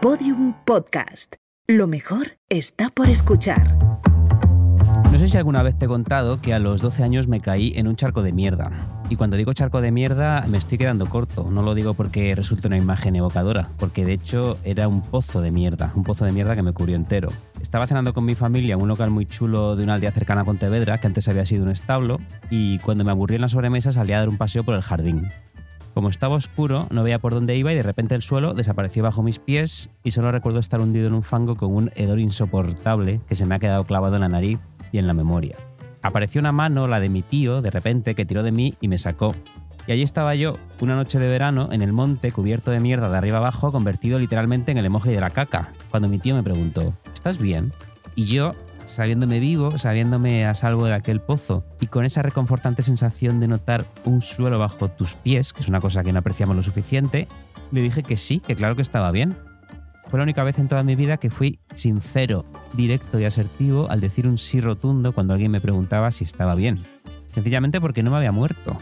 Podium Podcast. Lo mejor está por escuchar. No sé si alguna vez te he contado que a los 12 años me caí en un charco de mierda. Y cuando digo charco de mierda me estoy quedando corto. No lo digo porque resulte una imagen evocadora, porque de hecho era un pozo de mierda, un pozo de mierda que me cubrió entero. Estaba cenando con mi familia en un local muy chulo de una aldea cercana a Pontevedra, que antes había sido un establo, y cuando me aburrí en la sobremesa salí a dar un paseo por el jardín. Como estaba oscuro, no veía por dónde iba y de repente el suelo desapareció bajo mis pies y solo recuerdo estar hundido en un fango con un hedor insoportable que se me ha quedado clavado en la nariz y en la memoria. Apareció una mano, la de mi tío, de repente, que tiró de mí y me sacó. Y allí estaba yo, una noche de verano, en el monte, cubierto de mierda de arriba abajo, convertido literalmente en el emoji de la caca, cuando mi tío me preguntó, ¿estás bien? Y yo, sabiéndome vivo, sabiéndome a salvo de aquel pozo, y con esa reconfortante sensación de notar un suelo bajo tus pies, que es una cosa que no apreciamos lo suficiente, le dije que sí, que claro que estaba bien. Fue la única vez en toda mi vida que fui sincero, directo y asertivo al decir un sí rotundo cuando alguien me preguntaba si estaba bien. Sencillamente porque no me había muerto.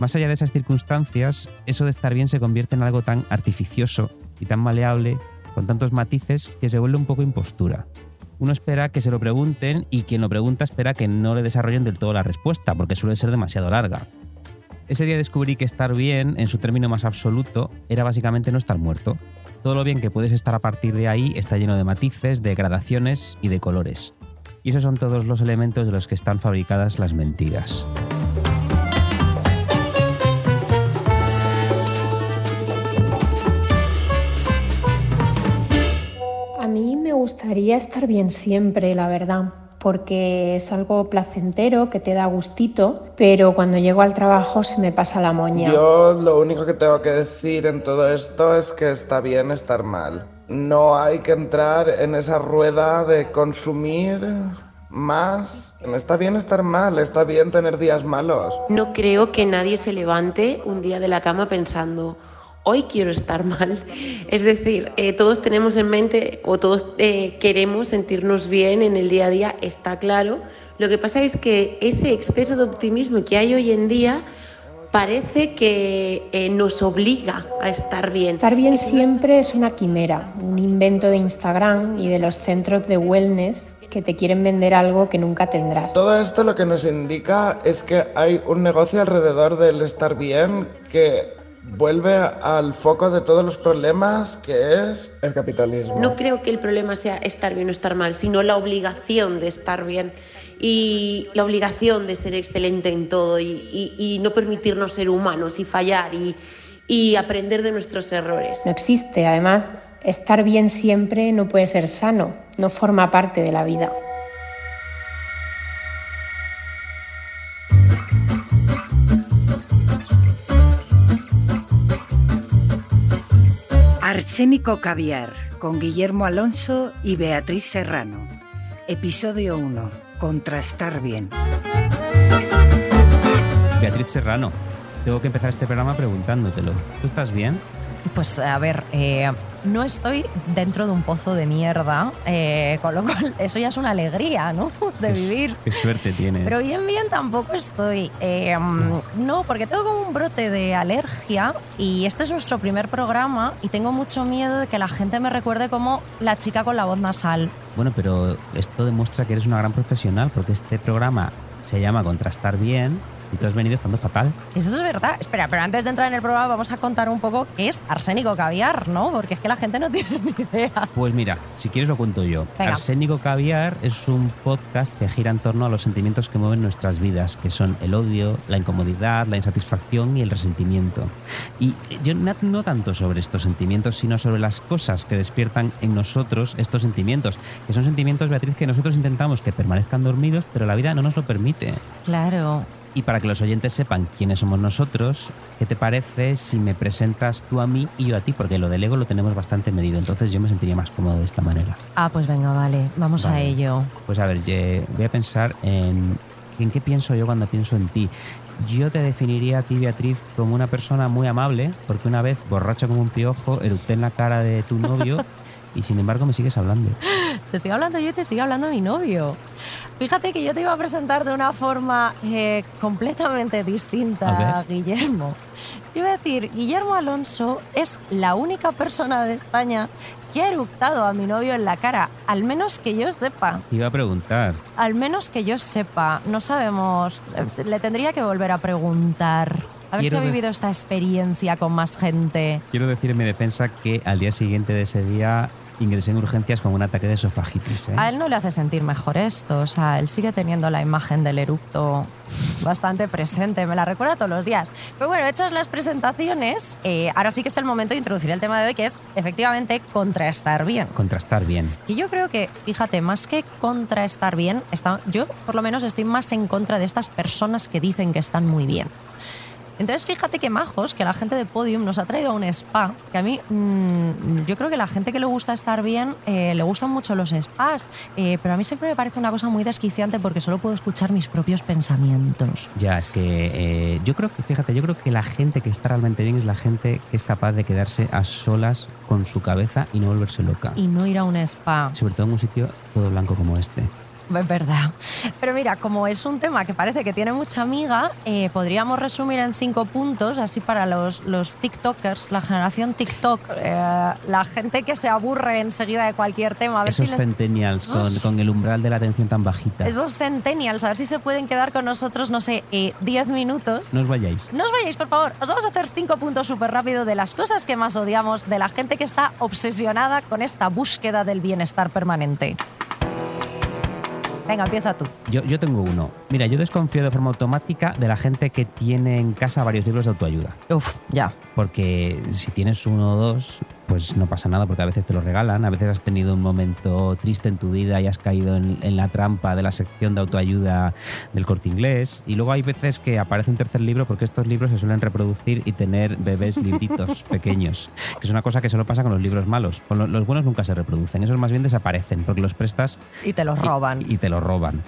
Más allá de esas circunstancias, eso de estar bien se convierte en algo tan artificioso y tan maleable, con tantos matices, que se vuelve un poco impostura. Uno espera que se lo pregunten y quien lo pregunta espera que no le desarrollen del todo la respuesta, porque suele ser demasiado larga. Ese día descubrí que estar bien, en su término más absoluto, era básicamente no estar muerto. Todo lo bien que puedes estar a partir de ahí está lleno de matices, de gradaciones y de colores. Y esos son todos los elementos de los que están fabricadas las mentiras. Gustaría estar bien siempre, la verdad, porque es algo placentero que te da gustito, pero cuando llego al trabajo se me pasa la moña. Yo lo único que tengo que decir en todo esto es que está bien estar mal. No hay que entrar en esa rueda de consumir más. Está bien estar mal, está bien tener días malos. No creo que nadie se levante un día de la cama pensando, hoy quiero estar mal. Es decir, eh, todos tenemos en mente o todos eh, queremos sentirnos bien en el día a día, está claro. Lo que pasa es que ese exceso de optimismo que hay hoy en día parece que eh, nos obliga a estar bien. Estar bien siempre es una quimera, un invento de Instagram y de los centros de wellness que te quieren vender algo que nunca tendrás. Todo esto lo que nos indica es que hay un negocio alrededor del estar bien que vuelve al foco de todos los problemas que es el capitalismo. No creo que el problema sea estar bien o estar mal, sino la obligación de estar bien y la obligación de ser excelente en todo y, y- y no permitirnos ser humanos y fallar y, y aprender de nuestros errores. No existe, además, estar bien siempre no puede ser sano, no forma parte de la vida. Arsénico Caviar, con Guillermo Alonso y Beatriz Serrano. Episodio 1. Contrastar bien. Beatriz Serrano, tengo que empezar este programa preguntándotelo. ¿Tú estás bien? Pues a ver, eh, no estoy dentro de un pozo de mierda, eh, con lo cual eso ya es una alegría, ¿no? De vivir. Qué suerte tienes. Pero bien, bien tampoco estoy. Eh, no, porque tengo como un brote de alergia y este es nuestro primer programa y tengo mucho miedo de que la gente me recuerde como la chica con la voz nasal. Bueno, pero esto demuestra que eres una gran profesional porque este programa se llama Contrastar Bien y tú has venido estando fatal. Eso es verdad. Espera, pero antes de entrar en el programa vamos a contar un poco qué es arsénico caviar, ¿no? Porque es que la gente no tiene ni idea. Pues mira, si quieres lo cuento yo. Venga. Arsénico Caviar es un podcast que gira en torno a los sentimientos que mueven nuestras vidas, que son el odio, la incomodidad, la insatisfacción y el resentimiento. Y yo no, no tanto sobre estos sentimientos, sino sobre las cosas que despiertan en nosotros estos sentimientos, que son sentimientos, Beatriz, que nosotros intentamos que permanezcan dormidos, pero la vida no nos lo permite. Claro. Y para que los oyentes sepan quiénes somos nosotros, ¿qué te parece si me presentas tú a mí y yo a ti? Porque lo del ego lo tenemos bastante medido, entonces yo me sentiría más cómodo de esta manera. Ah, pues venga, vale, vamos a ello. Pues a ver, voy a pensar en, en qué pienso yo cuando pienso en ti. Yo te definiría a ti, Beatriz, como una persona muy amable, porque una vez, borracho como un piojo, eructé en la cara de tu novio y sin embargo me sigues hablando. Te sigo hablando yo y te sigue hablando mi novio. Fíjate que yo te iba a presentar de una forma eh, completamente A distinta, Guillermo. Te iba a decir, Guillermo Alonso es la única persona de España que ha eructado a mi novio en la cara, al menos que yo sepa. Te iba a preguntar. Al menos que yo sepa, no sabemos. Eh, Le tendría que volver a preguntar. A ver Quiero si ha vivido esta experiencia con más gente. Quiero decir en mi defensa que al día siguiente de ese día ingresé en urgencias con un ataque de esofagitis. ¿eh? A él no le hace sentir mejor esto, o sea, él sigue teniendo la imagen del eructo bastante presente, me la recuerda todos los días. Pero bueno, hechas las presentaciones, eh, ahora sí que es el momento de introducir el tema de hoy, que es efectivamente contrastar bien. Contrastar bien. Que yo creo que, fíjate, más que contrastar bien, está, yo por lo menos estoy más en contra de estas personas que dicen que están muy bien. Entonces, fíjate que majos, que la gente de Podium nos ha traído a un spa, que a mí, mm, yo creo que la gente que le gusta estar bien, eh, le gustan mucho los spas, eh, pero a mí siempre me parece una cosa muy desquiciante porque solo puedo escuchar mis propios pensamientos. Ya, es que eh, yo creo que, fíjate, yo creo que la gente que está realmente bien es la gente que es capaz de quedarse a solas con su cabeza y no volverse loca. Y no ir a un spa. Sobre todo en un sitio todo blanco como este. Es verdad. Pero mira, como es un tema que parece que tiene mucha amiga, eh, podríamos resumir en cinco puntos, así para los, los TikTokers, la generación TikTok, eh, la gente que se aburre enseguida de cualquier tema. A ver Esos si les, centennials con, con el umbral de la atención tan bajita. esos centennials, a ver si se pueden quedar con nosotros, no sé, eh, 10 minutos. No os vayáis. No os vayáis, por favor. Os vamos a hacer cinco puntos súper rápido de las cosas que más odiamos, de la gente que está obsesionada con esta búsqueda del bienestar permanente. Venga, empieza tú. Yo, yo tengo uno. Mira, yo desconfío de forma automática de la gente que tiene en casa varios libros de autoayuda. Uf, ya. Porque si tienes uno o dos, pues no pasa nada, porque a veces te lo regalan, a veces has tenido un momento triste en tu vida y has caído en, en la trampa de la sección de autoayuda del corte inglés. Y luego hay veces que aparece un tercer libro, porque estos libros se suelen reproducir y tener bebés libritos pequeños, que es una cosa que solo pasa con los libros malos. Con los buenos nunca se reproducen, esos más bien desaparecen, porque los prestas Y te los roban. Y, te lo roban.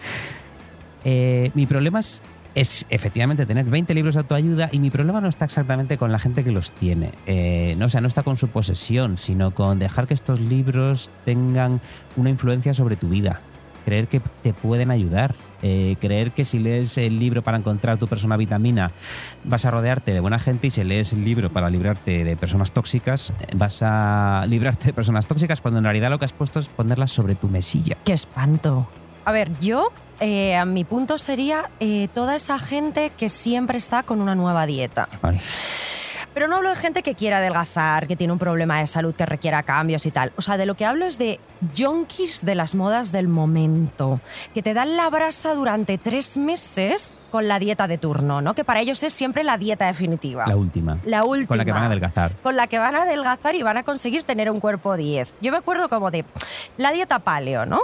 Eh, mi problema es, es efectivamente tener 20 libros de autoayuda y mi problema no está exactamente con la gente que los tiene. Eh, no, o sea, no está con su posesión, sino con dejar que estos libros tengan una influencia sobre tu vida. Creer que te pueden ayudar. eh, creer que si lees el libro para encontrar tu persona vitamina vas a rodearte de buena gente y si lees el libro para librarte de personas tóxicas vas a librarte de personas tóxicas cuando en realidad lo que has puesto es ponerlas sobre tu mesilla. ¡Qué espanto! A ver, yo, eh, a mi punto sería eh, toda esa gente que siempre está con una nueva dieta. Ay. Pero no hablo de gente que quiera adelgazar, que tiene un problema de salud que requiera cambios y tal. O sea, de lo que hablo es de yonkis de las modas del momento, que te dan la brasa durante tres meses con la dieta de turno, ¿no? Que para ellos es siempre la dieta definitiva. La última. La última. Con la que van a adelgazar. Con la que van a adelgazar y van a conseguir tener un cuerpo 10. Yo me acuerdo como de la dieta paleo, ¿no?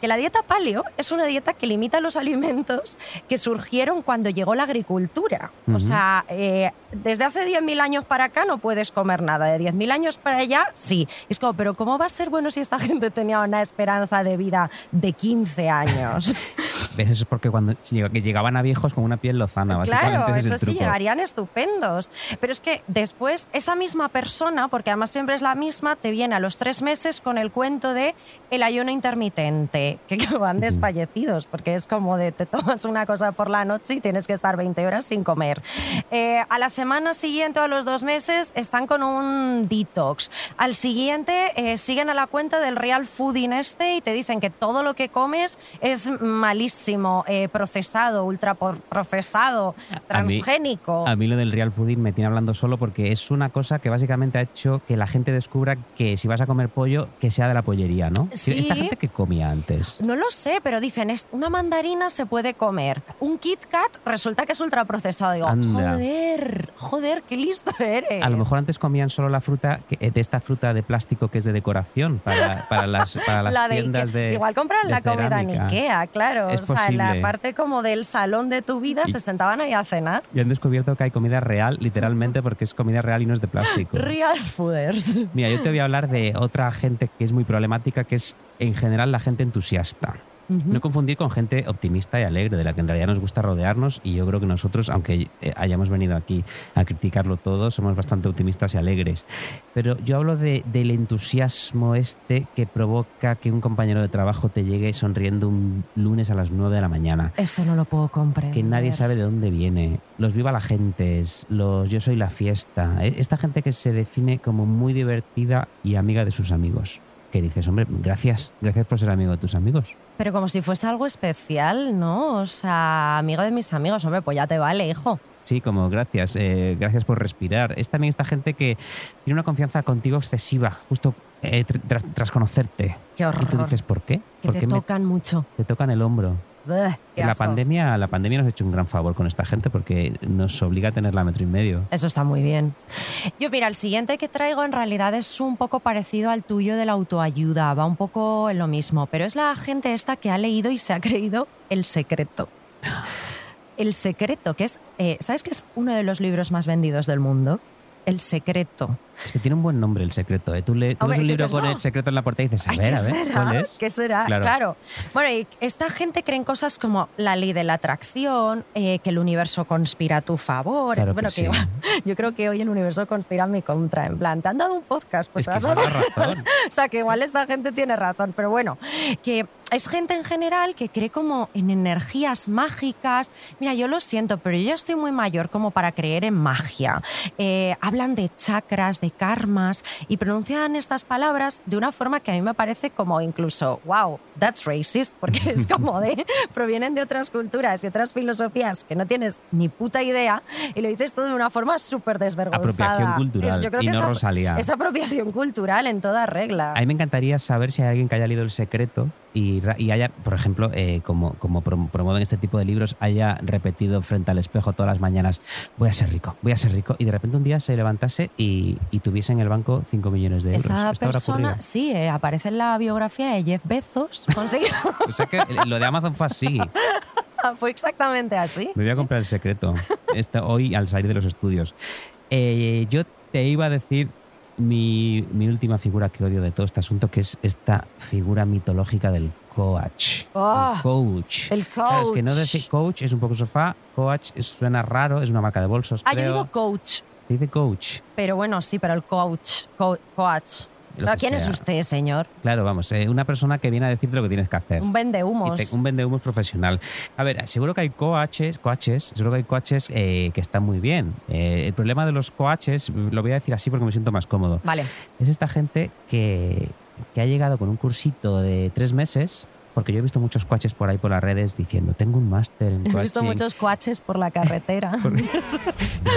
Que la dieta paleo es una dieta que limita los alimentos que surgieron cuando llegó la agricultura. O sea, eh, desde hace 10.000 años para acá no puedes comer nada. De 10.000 años para allá, sí. Es como, pero ¿cómo va a ser bueno si esta gente tenía una esperanza de vida de 15 años? ¿Ves? Eso es porque cuando llegaban a viejos con una piel lozana, básicamente Claro, es eso sí, llegarían estupendos. Pero es que después esa misma persona, porque además siempre es la misma, te viene a los tres meses con el cuento de el ayuno intermitente, que van desfallecidos, porque es como de te tomas una cosa por la noche y tienes que estar 20 horas sin comer. Eh, a la semana siguiente a los dos meses están con un detox. Al siguiente eh, siguen a la cuenta del real fooding este y te dicen que todo lo que comes es malísimo, eh, procesado, procesado, A mí- transgénico. A mí lo del real fooding me tiene hablando solo porque es una cosa que básicamente ha hecho que la gente descubra que si vas a comer pollo, que sea de la pollería, ¿no? Sí. Esta gente que comía antes. No lo sé, pero dicen, es una mandarina se puede comer. Un Kit Kat resulta que es ultraprocesado. Digo, Anda. joder, joder, qué listo eres. A lo mejor antes comían solo la fruta, que- eh, de esta fruta de plástico que es de decoración para, para las, para las La de tiendas Ikea. de. Igual compran de la comida en. Ikea, claro. Es o sea, en la posible. parte como del salón de tu vida Y- se sentaban ahí a cenar. Y han descubierto que hay comida real, literalmente, porque es comida real y no es de plástico. Real fooders. Mira, yo te voy a hablar de otra gente que es muy problemática, que es en general la gente entusiasta. No confundir con gente optimista y alegre, de la que en realidad nos gusta rodearnos y yo creo que nosotros, aunque eh, hayamos venido aquí a criticarlo todo, somos bastante optimistas y alegres. Pero yo hablo de, del entusiasmo este que provoca que un compañero de trabajo te llegue sonriendo un lunes a las 9 de la mañana. Eso no lo puedo comprender. Que nadie sabe de dónde viene. Los viva la gente, los yo soy la fiesta. E, Esta gente que se define como muy divertida y amiga de sus amigos. Que dices, hombre, gracias, gracias por ser amigo de tus amigos. Pero como si fuese algo especial, ¿no? O sea, amigo de mis amigos, hombre, pues ya te vale, hijo. Sí, como gracias, eh, gracias por respirar. Es también esta gente que tiene una confianza contigo excesiva, justo eh, tr- tras, tras conocerte. Qué horror. Y tú dices, ¿por qué? Que ¿Por te qué me- tocan mucho. te tocan el hombro? La pandemia, la pandemia nos ha hecho un gran favor con esta gente porque nos obliga a tenerla a metro y medio. Eso está muy bien. Yo, mira, el siguiente que traigo en realidad es un poco parecido al tuyo de la autoayuda, va un poco en lo mismo, pero es la gente esta que ha leído y se ha creído El Secreto. El Secreto, que es, eh, ¿sabes que es uno de los libros más vendidos del mundo? El Secreto. Es que tiene un buen nombre el secreto. ¿eh? Tú, le, tú Hombre, ves un ¿qué libro dices? con ¡Oh! el secreto en la puerta y dices, a Ay, ver, ¿qué a ver, será? ¿cuál es? ¿Qué será? Claro. Claro. Bueno, y esta gente cree en cosas como la ley de la atracción, eh, que el universo conspira a tu favor. Claro que bueno, sí. igual- yo creo que hoy el universo conspira en mi contra. En plan, te han dado un podcast, pues es que a razón. o sea, que igual esta gente tiene razón, pero bueno, que es gente en general que cree como en energías mágicas. Mira, yo lo siento, pero yo ya estoy muy mayor como para creer en magia. Eh, hablan de chakras, de karmas y pronuncian estas palabras de una forma que a mí me parece como incluso, wow, that's racist, porque es como de, provienen de otras culturas y otras filosofías que no tienes ni puta idea y lo dices todo de una forma súper desvergonzada. Apropiación cultural yo creo y que no es Rosalía. Es apropiación cultural en toda regla. A mí me encantaría saber si hay alguien que haya leído El Secreto y, haya, por ejemplo, eh, como, como prom- promueven este tipo de libros, haya repetido frente al espejo todas las mañanas, voy a ser rico, voy a ser rico, y de repente un día se levantase y, y tuviese en el banco 5 millones de euros. Esa ¿Esto habrá persona, sí, eh, aparece en la biografía de Jeff Bezos. Consiguió- O sea que lo de Amazon fue así. Fue exactamente así. Me voy a comprar el secreto Esta- hoy al salir de los estudios. Eh, yo te iba a decir mi, mi última figura que odio de todo este asunto, que es esta figura mitológica del coach. Oh, el coach. el ¿Sabes? Que no coach. decir coach es un poco sofá, coach es- suena raro, es una marca de bolsos. Ah, yo digo coach. Dice coach. Pero bueno, sí, pero el coach. co- coach. ¿Pero ¿Quién es usted, señor? Claro, vamos, eh, una persona que viene a decirte lo que tienes que hacer. Un vendehumos. te- un vendehumos profesional. A ver, seguro que hay coaches, coaches seguro que hay coaches eh, que están muy bien. Eh, el problema de los coaches, lo voy a decir así porque me siento más cómodo, Vale. es esta gente que, que ha llegado con un cursito de tres meses, porque yo he visto muchos coaches por ahí por las redes diciendo, tengo un máster en He coaching. visto muchos coaches por la carretera.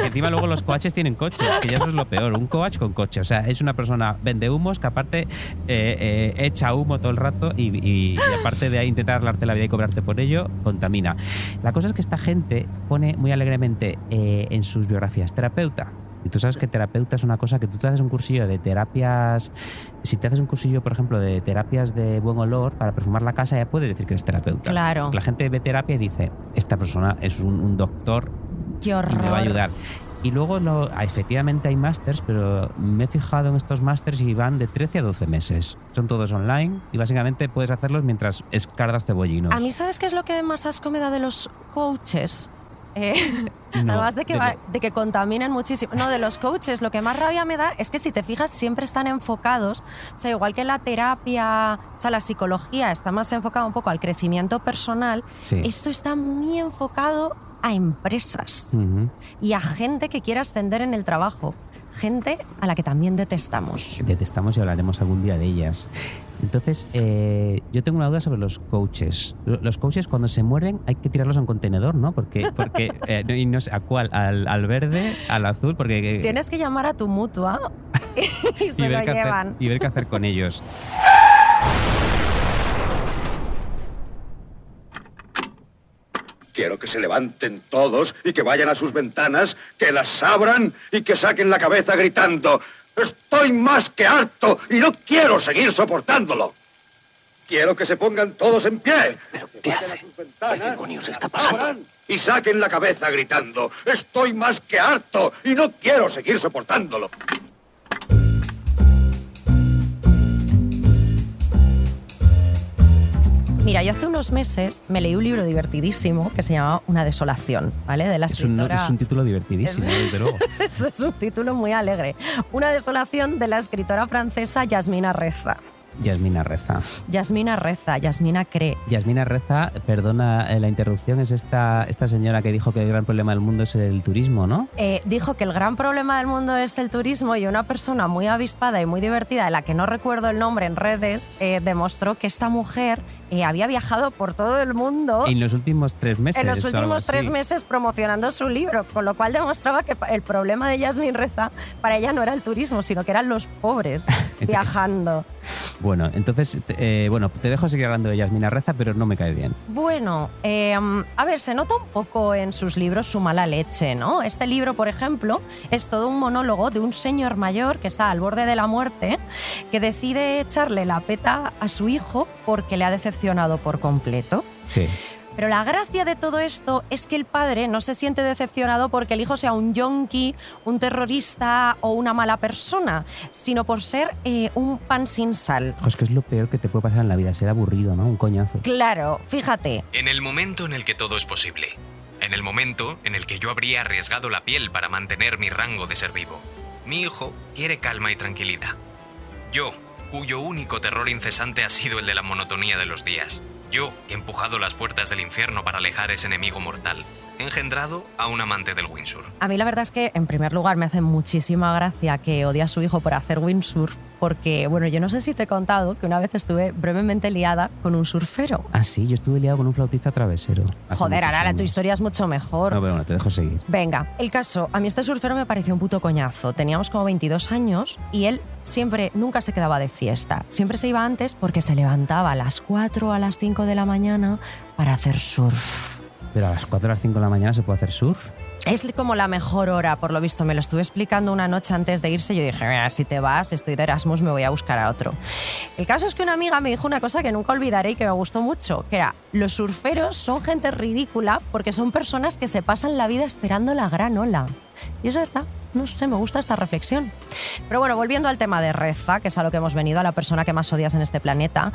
Que encima luego los coaches tienen coches, que ya eso es lo peor. Un coach con coche. O sea, es una persona vende humos que aparte eh, eh, echa humo todo el rato y, y- y aparte de ahí intentar arreglarte la vida y cobrarte por ello, contamina. La cosa es que esta gente pone muy alegremente eh, en sus biografías terapeuta. Y tú sabes que terapeuta es una cosa que tú te haces un cursillo de terapias. Si te haces un cursillo, por ejemplo, de terapias de buen olor para perfumar la casa, ya puedes decir que eres terapeuta. Claro. La gente ve terapia y dice: Esta persona es un, un doctor Qué y horror. me va a ayudar. Y luego no, efectivamente hay másters, pero me he fijado en estos másters y van de 13 a 12 meses. Son todos online y básicamente puedes hacerlos mientras escardas cebollinos. A mí, ¿sabes qué es lo que más asco me da de los coaches? Eh, No, Además de que, de va- lo- de que contaminen muchísimo. No, de los coaches, lo que más rabia me da es que si te fijas siempre están enfocados, o sea, igual que la terapia, o sea, la psicología está más enfocada un poco al crecimiento personal, Sí. esto está muy enfocado a empresas Ujú. y a gente que quiere ascender en el trabajo. Gente a la que también detestamos. Detestamos y hablaremos algún día de ellas. Entonces, eh, yo tengo una duda sobre los coaches. Lo- Los coaches cuando se mueren hay que tirarlos a un contenedor, ¿no? Porque, porque eh, no- y no sé a cuál, al, al verde, al azul, porque... Tienes que llamar a tu mutua y y se lo qué hacer, llevan. y ver qué hacer con ellos. Quiero que se levanten todos y que vayan a sus ventanas, que las abran y que saquen la cabeza gritando, estoy más que harto y no quiero seguir soportándolo. Quiero que se pongan todos en pie. que vayan a sus ventanas, las abran y saquen la cabeza gritando, estoy más que harto y no quiero seguir soportándolo. Mira, yo hace unos meses me leí un libro divertidísimo que se llamaba Una desolación, ¿vale? De la Es un, escritora... es un título divertidísimo, Es- desde luego. Es un título muy alegre. Una desolación de la escritora francesa Yasmina Reza. Yasmina Reza. Yasmina Reza, Yasmina cree. Yasmina Reza, perdona eh, la interrupción, es esta, esta señora que dijo que el gran problema del mundo es el turismo, ¿no? Eh, dijo que el gran problema del mundo es el turismo y una persona muy avispada y muy divertida, de la que no recuerdo el nombre en redes, eh, demostró que esta mujer eh, había viajado por todo el mundo En los últimos tres meses. en los últimos tres meses promocionando su libro, con lo cual demostraba que el problema de Yasmin Reza para ella no era el turismo, sino que eran los pobres viajando. Bueno, entonces, eh, bueno, te dejo seguir hablando de Yasmina Reza, pero no me cae bien. Bueno, eh, a ver, se nota un poco en sus libros su mala leche, ¿no? Este libro, por ejemplo, es todo un monólogo de un señor mayor que está al borde de la muerte, que decide echarle la peta a su hijo porque le ha decepcionado por completo. Sí. Pero la gracia de todo esto es que el padre no se siente decepcionado porque el hijo sea un yonki, un terrorista o una mala persona, sino por ser eh, un pan sin sal. Es que es lo peor que te puede pasar en la vida, ser aburrido, ¿no? Un coñazo. Claro, fíjate, En el momento en el que todo es posible. En el momento en el que yo habría arriesgado la piel para mantener mi rango de ser vivo. Mi hijo quiere calma y tranquilidad. Yo, cuyo único terror incesante ha sido el de la monotonía de los días. Yo, he empujado las puertas del infierno para alejar ese enemigo mortal. He engendrado a un amante del windsurf. A mí la verdad es que, en primer lugar, me hace muchísima gracia que odie a su hijo por hacer windsurf, porque, bueno, yo no sé si te he contado que una vez estuve brevemente liada con un surfero. Ah, sí, yo estuve liado con un flautista travesero. Joder, Arara, tu historia es mucho mejor. No, pero bueno, te dejo seguir. Venga, el caso, a mí este surfero me pareció un puto coñazo. Teníamos como 22 años y él siempre, nunca se quedaba de fiesta. Siempre se iba antes porque se levantaba a las 4 o a las 5 de la mañana para hacer surf. Pero a las 4 o las 5 de la mañana se puede hacer surf. Es como la mejor hora, por lo visto. Me lo estuve explicando una noche antes de irse. Yo dije, "Mira, si te vas, estoy de Erasmus, me voy a buscar a otro. El caso es que una amiga me dijo una cosa que nunca olvidaré y que me gustó mucho, que era, los surferos son gente ridícula porque son personas que se pasan la vida esperando la gran ola. Y es verdad, no sé, me gusta esta reflexión. Pero bueno, volviendo al tema de Reza, que es a lo que hemos venido, a la persona que más odias en este planeta,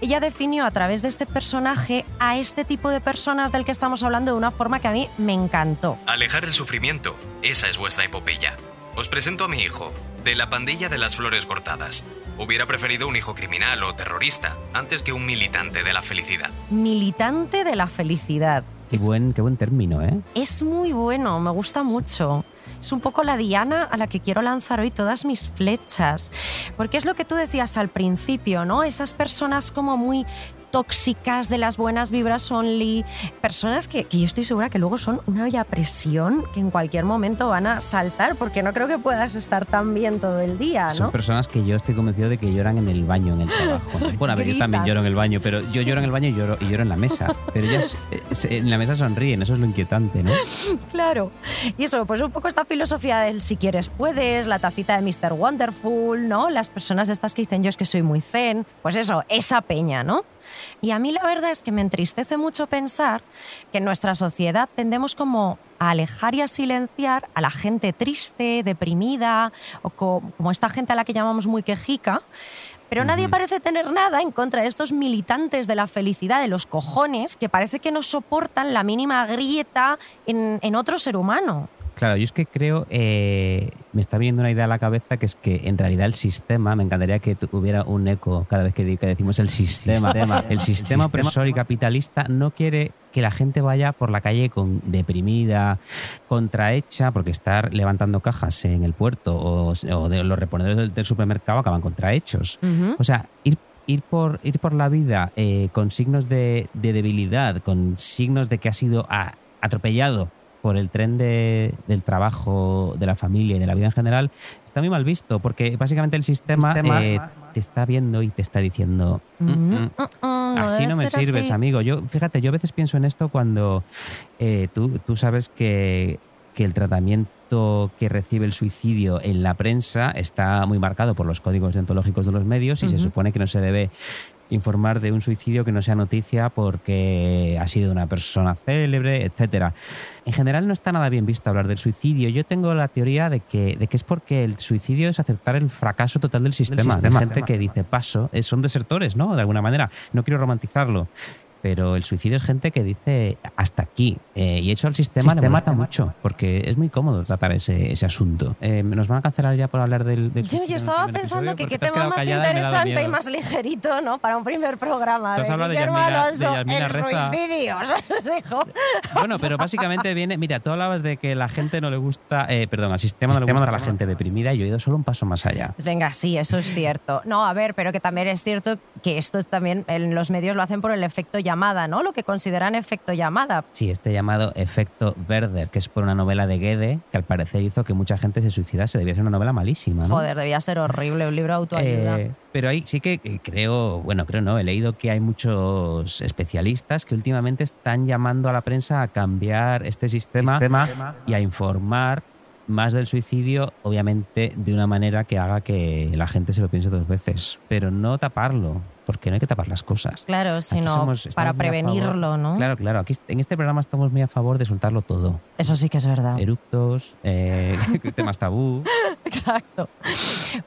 ella definió a través de este personaje a este tipo de personas del que estamos hablando de una forma que a mí me encantó. Alejar el sufrimiento, esa es vuestra epopeya. Os presento a mi hijo, de la pandilla de las flores cortadas. Hubiera preferido un hijo criminal o terrorista antes que un militante de la felicidad. militante de la felicidad. Qué buen, qué buen término, ¿eh? Es muy bueno, me gusta mucho. Es un poco la diana a la que quiero lanzar hoy todas mis flechas. Porque es lo que tú decías al principio, ¿no? Esas personas como muy tóxicas de las buenas vibras only, personas que, que yo estoy segura que luego son una olla a presión que en cualquier momento van a saltar porque no creo que puedas estar tan bien todo el día, Son ¿no? personas que yo estoy convencido de que lloran en el baño, en el trabajo. ¿no? Bueno, a ver, yo también lloro en el baño, pero yo lloro en el baño y lloro, y lloro en la mesa. Pero ellos eh, en la mesa sonríen, eso es lo inquietante, ¿no? Claro. Y eso, pues un poco esta filosofía del si quieres puedes, la tacita de Mr. Wonderful, ¿no? Las personas estas que dicen yo es que soy muy zen, pues eso, esa peña, ¿no? Y a mí la verdad es que me entristece mucho pensar que en nuestra sociedad tendemos como a alejar y a silenciar a la gente triste, deprimida, o co- como esta gente a la que llamamos muy quejica, pero nadie parece tener nada en contra de estos militantes de la felicidad de los cojones que parece que no soportan la mínima grieta en, en otro ser humano. Claro, yo es que creo, eh, me está viniendo una idea a la cabeza que es que en realidad el sistema, me encantaría que hubiera un eco cada vez que, decimos el sistema. el sistema opresor y capitalista no quiere que la gente vaya por la calle con deprimida, contrahecha, porque estar levantando cajas en el puerto o, o de los reponedores del, del supermercado acaban contrahechos. O sea, ir, ir, por, ir por la vida eh, con signos de, de debilidad, con signos de que ha sido a- atropellado por el tren de- del trabajo, de la familia y de la vida en general, está muy mal visto, porque básicamente el sistema, Sistema. eh, te está viendo y te está diciendo... "Mm, mm, Mm, Así no me sirves, así". amigo. Yo, fíjate, yo a veces pienso en esto cuando eh, tú, tú sabes que, que el tratamiento que recibe el suicidio en la prensa está muy marcado por los códigos deontológicos de los medios y se Ujú. supone que no se debe informar de un suicidio que no sea noticia porque ha sido una persona célebre, etcétera. En general no está nada bien visto hablar del suicidio. Yo tengo la teoría de que, de que es porque el suicidio es aceptar el fracaso total del sistema. Hay gente que dice paso, eh, son desertores, ¿no? De alguna manera. No quiero romantizarlo pero el suicidio es gente que dice hasta aquí. Eh, y eso al sistema, le mata mucho, porque es muy cómodo tratar ese, ese asunto. Eh, nos van a cancelar ya por hablar del. del yo, yo estaba pensando que qué tema más interesante y, más ligerito, ¿no? Para un primer programa. ¿Tú has hablado de Yasmina, Alonso, Yasmina Reza? bueno, pero básicamente viene. Mira, tú hablabas de que la gente no le gusta. Eh, perdón, al sistema no le gusta a la gente deprimida y yo he ido solo un paso más allá. Venga, sí, eso es cierto. No, a ver, pero que también es cierto que esto también en los medios lo hacen por el efecto ¿no? Lo que consideran efecto llamada. Sí, este llamado efecto Werder, que es por una novela de Goethe, que al parecer hizo que mucha gente se suicidase. Debía ser una novela malísima, ¿no? Joder, debía ser horrible, un libro de autoayuda. Eh, pero ahí sí que creo, bueno, creo no, he leído que hay muchos especialistas que últimamente están llamando a la prensa a cambiar este sistema. y a informar más del suicidio, obviamente de una manera que haga que la gente se lo piense dos veces, pero no taparlo porque no hay que tapar las cosas. Claro, sino para prevenirlo, ¿no? Claro, claro. Aquí en este programa estamos muy a favor de soltarlo todo. Eso sí que es verdad. Eruptos, eh, temas tabú. Exacto.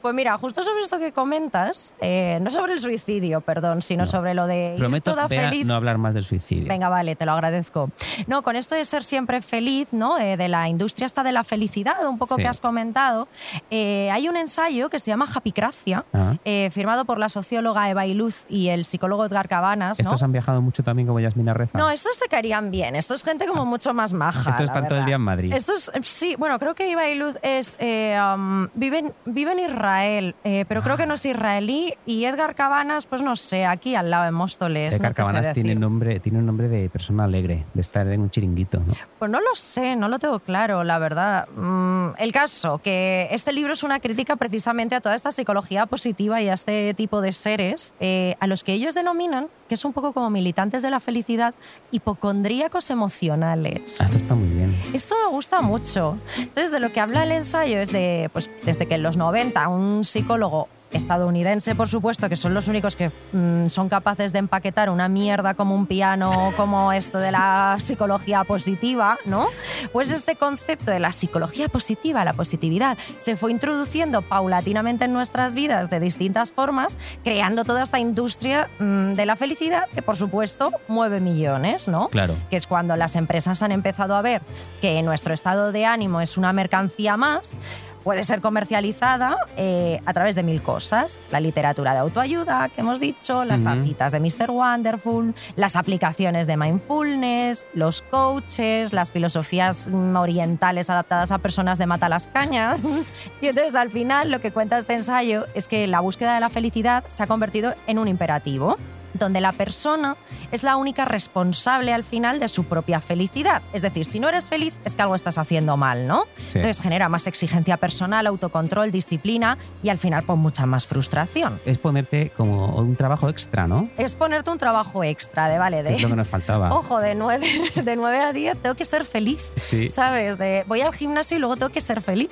Pues mira, justo sobre eso que comentas, eh, no sobre el suicidio, perdón, sino sobre lo de Prometo toda feliz. no hablar más del suicidio. Venga, vale, te lo agradezco. No, con esto de ser siempre feliz, ¿no? Eh, de la industria hasta de la felicidad, un poco que has comentado, hay un ensayo que se llama Happycracia, ah. firmado por la socióloga Eva Iluz y el psicólogo Edgar Cabanas. Estos han viajado mucho también como Yasmina Reza. No, estos te caerían bien. Esto es gente como mucho más maja. Estos están todo el día en Madrid. Estos, sí, bueno, creo que Iba y Luz es, eh, um, vive, en Israel, eh, pero creo que no es israelí. Y Edgar Cabanas, pues no sé, aquí al lado de Móstoles. Edgar Cabanas tiene, nombre, tiene un nombre de persona alegre, de estar en un chiringuito. ¿no? Pues no lo sé, no lo tengo claro, la verdad. Mm, el caso, que este libro es una crítica precisamente a toda esta psicología positiva y a este tipo de seres. Eh, a los que ellos denominan, que es un poco como militantes de la felicidad, hipocondríacos emocionales. Ah, esto está muy bien. Esto me gusta mucho. Entonces, de lo que habla el ensayo es de, pues, desde que en los 90 un psicólogo estadounidense, por supuesto, que son los únicos que mm, son capaces de empaquetar una mierda como un piano, como esto de la psicología positiva, ¿no? Pues este concepto de la psicología positiva, la positividad, se fue introduciendo paulatinamente en nuestras vidas de distintas formas, creando toda esta industria mm, de la felicidad que, por supuesto, mueve millones, ¿no? Claro. Que es cuando las empresas han empezado a ver que nuestro estado de ánimo es una mercancía más, puede ser comercializada eh, a través de mil cosas. La literatura de autoayuda, que hemos dicho, las tacitas de Mr. Wonderful, las aplicaciones de mindfulness, los coaches, las filosofías orientales adaptadas a personas de mata las cañas. y entonces al final lo que cuenta este ensayo es que la búsqueda de la felicidad se ha convertido en un imperativo donde la persona es la única responsable al final de su propia felicidad. Es decir, si no eres feliz es que algo estás haciendo mal, ¿no? Entonces genera más exigencia personal, autocontrol, disciplina y al final pues mucha más frustración. Es ponerte como un trabajo extra, ¿no? Es ponerte un trabajo extra de, vale, de... Es lo que nos faltaba. Ojo, de 9, de 9 a 10 tengo que ser feliz, sí. ¿sabes? De voy al gimnasio y luego tengo que ser feliz.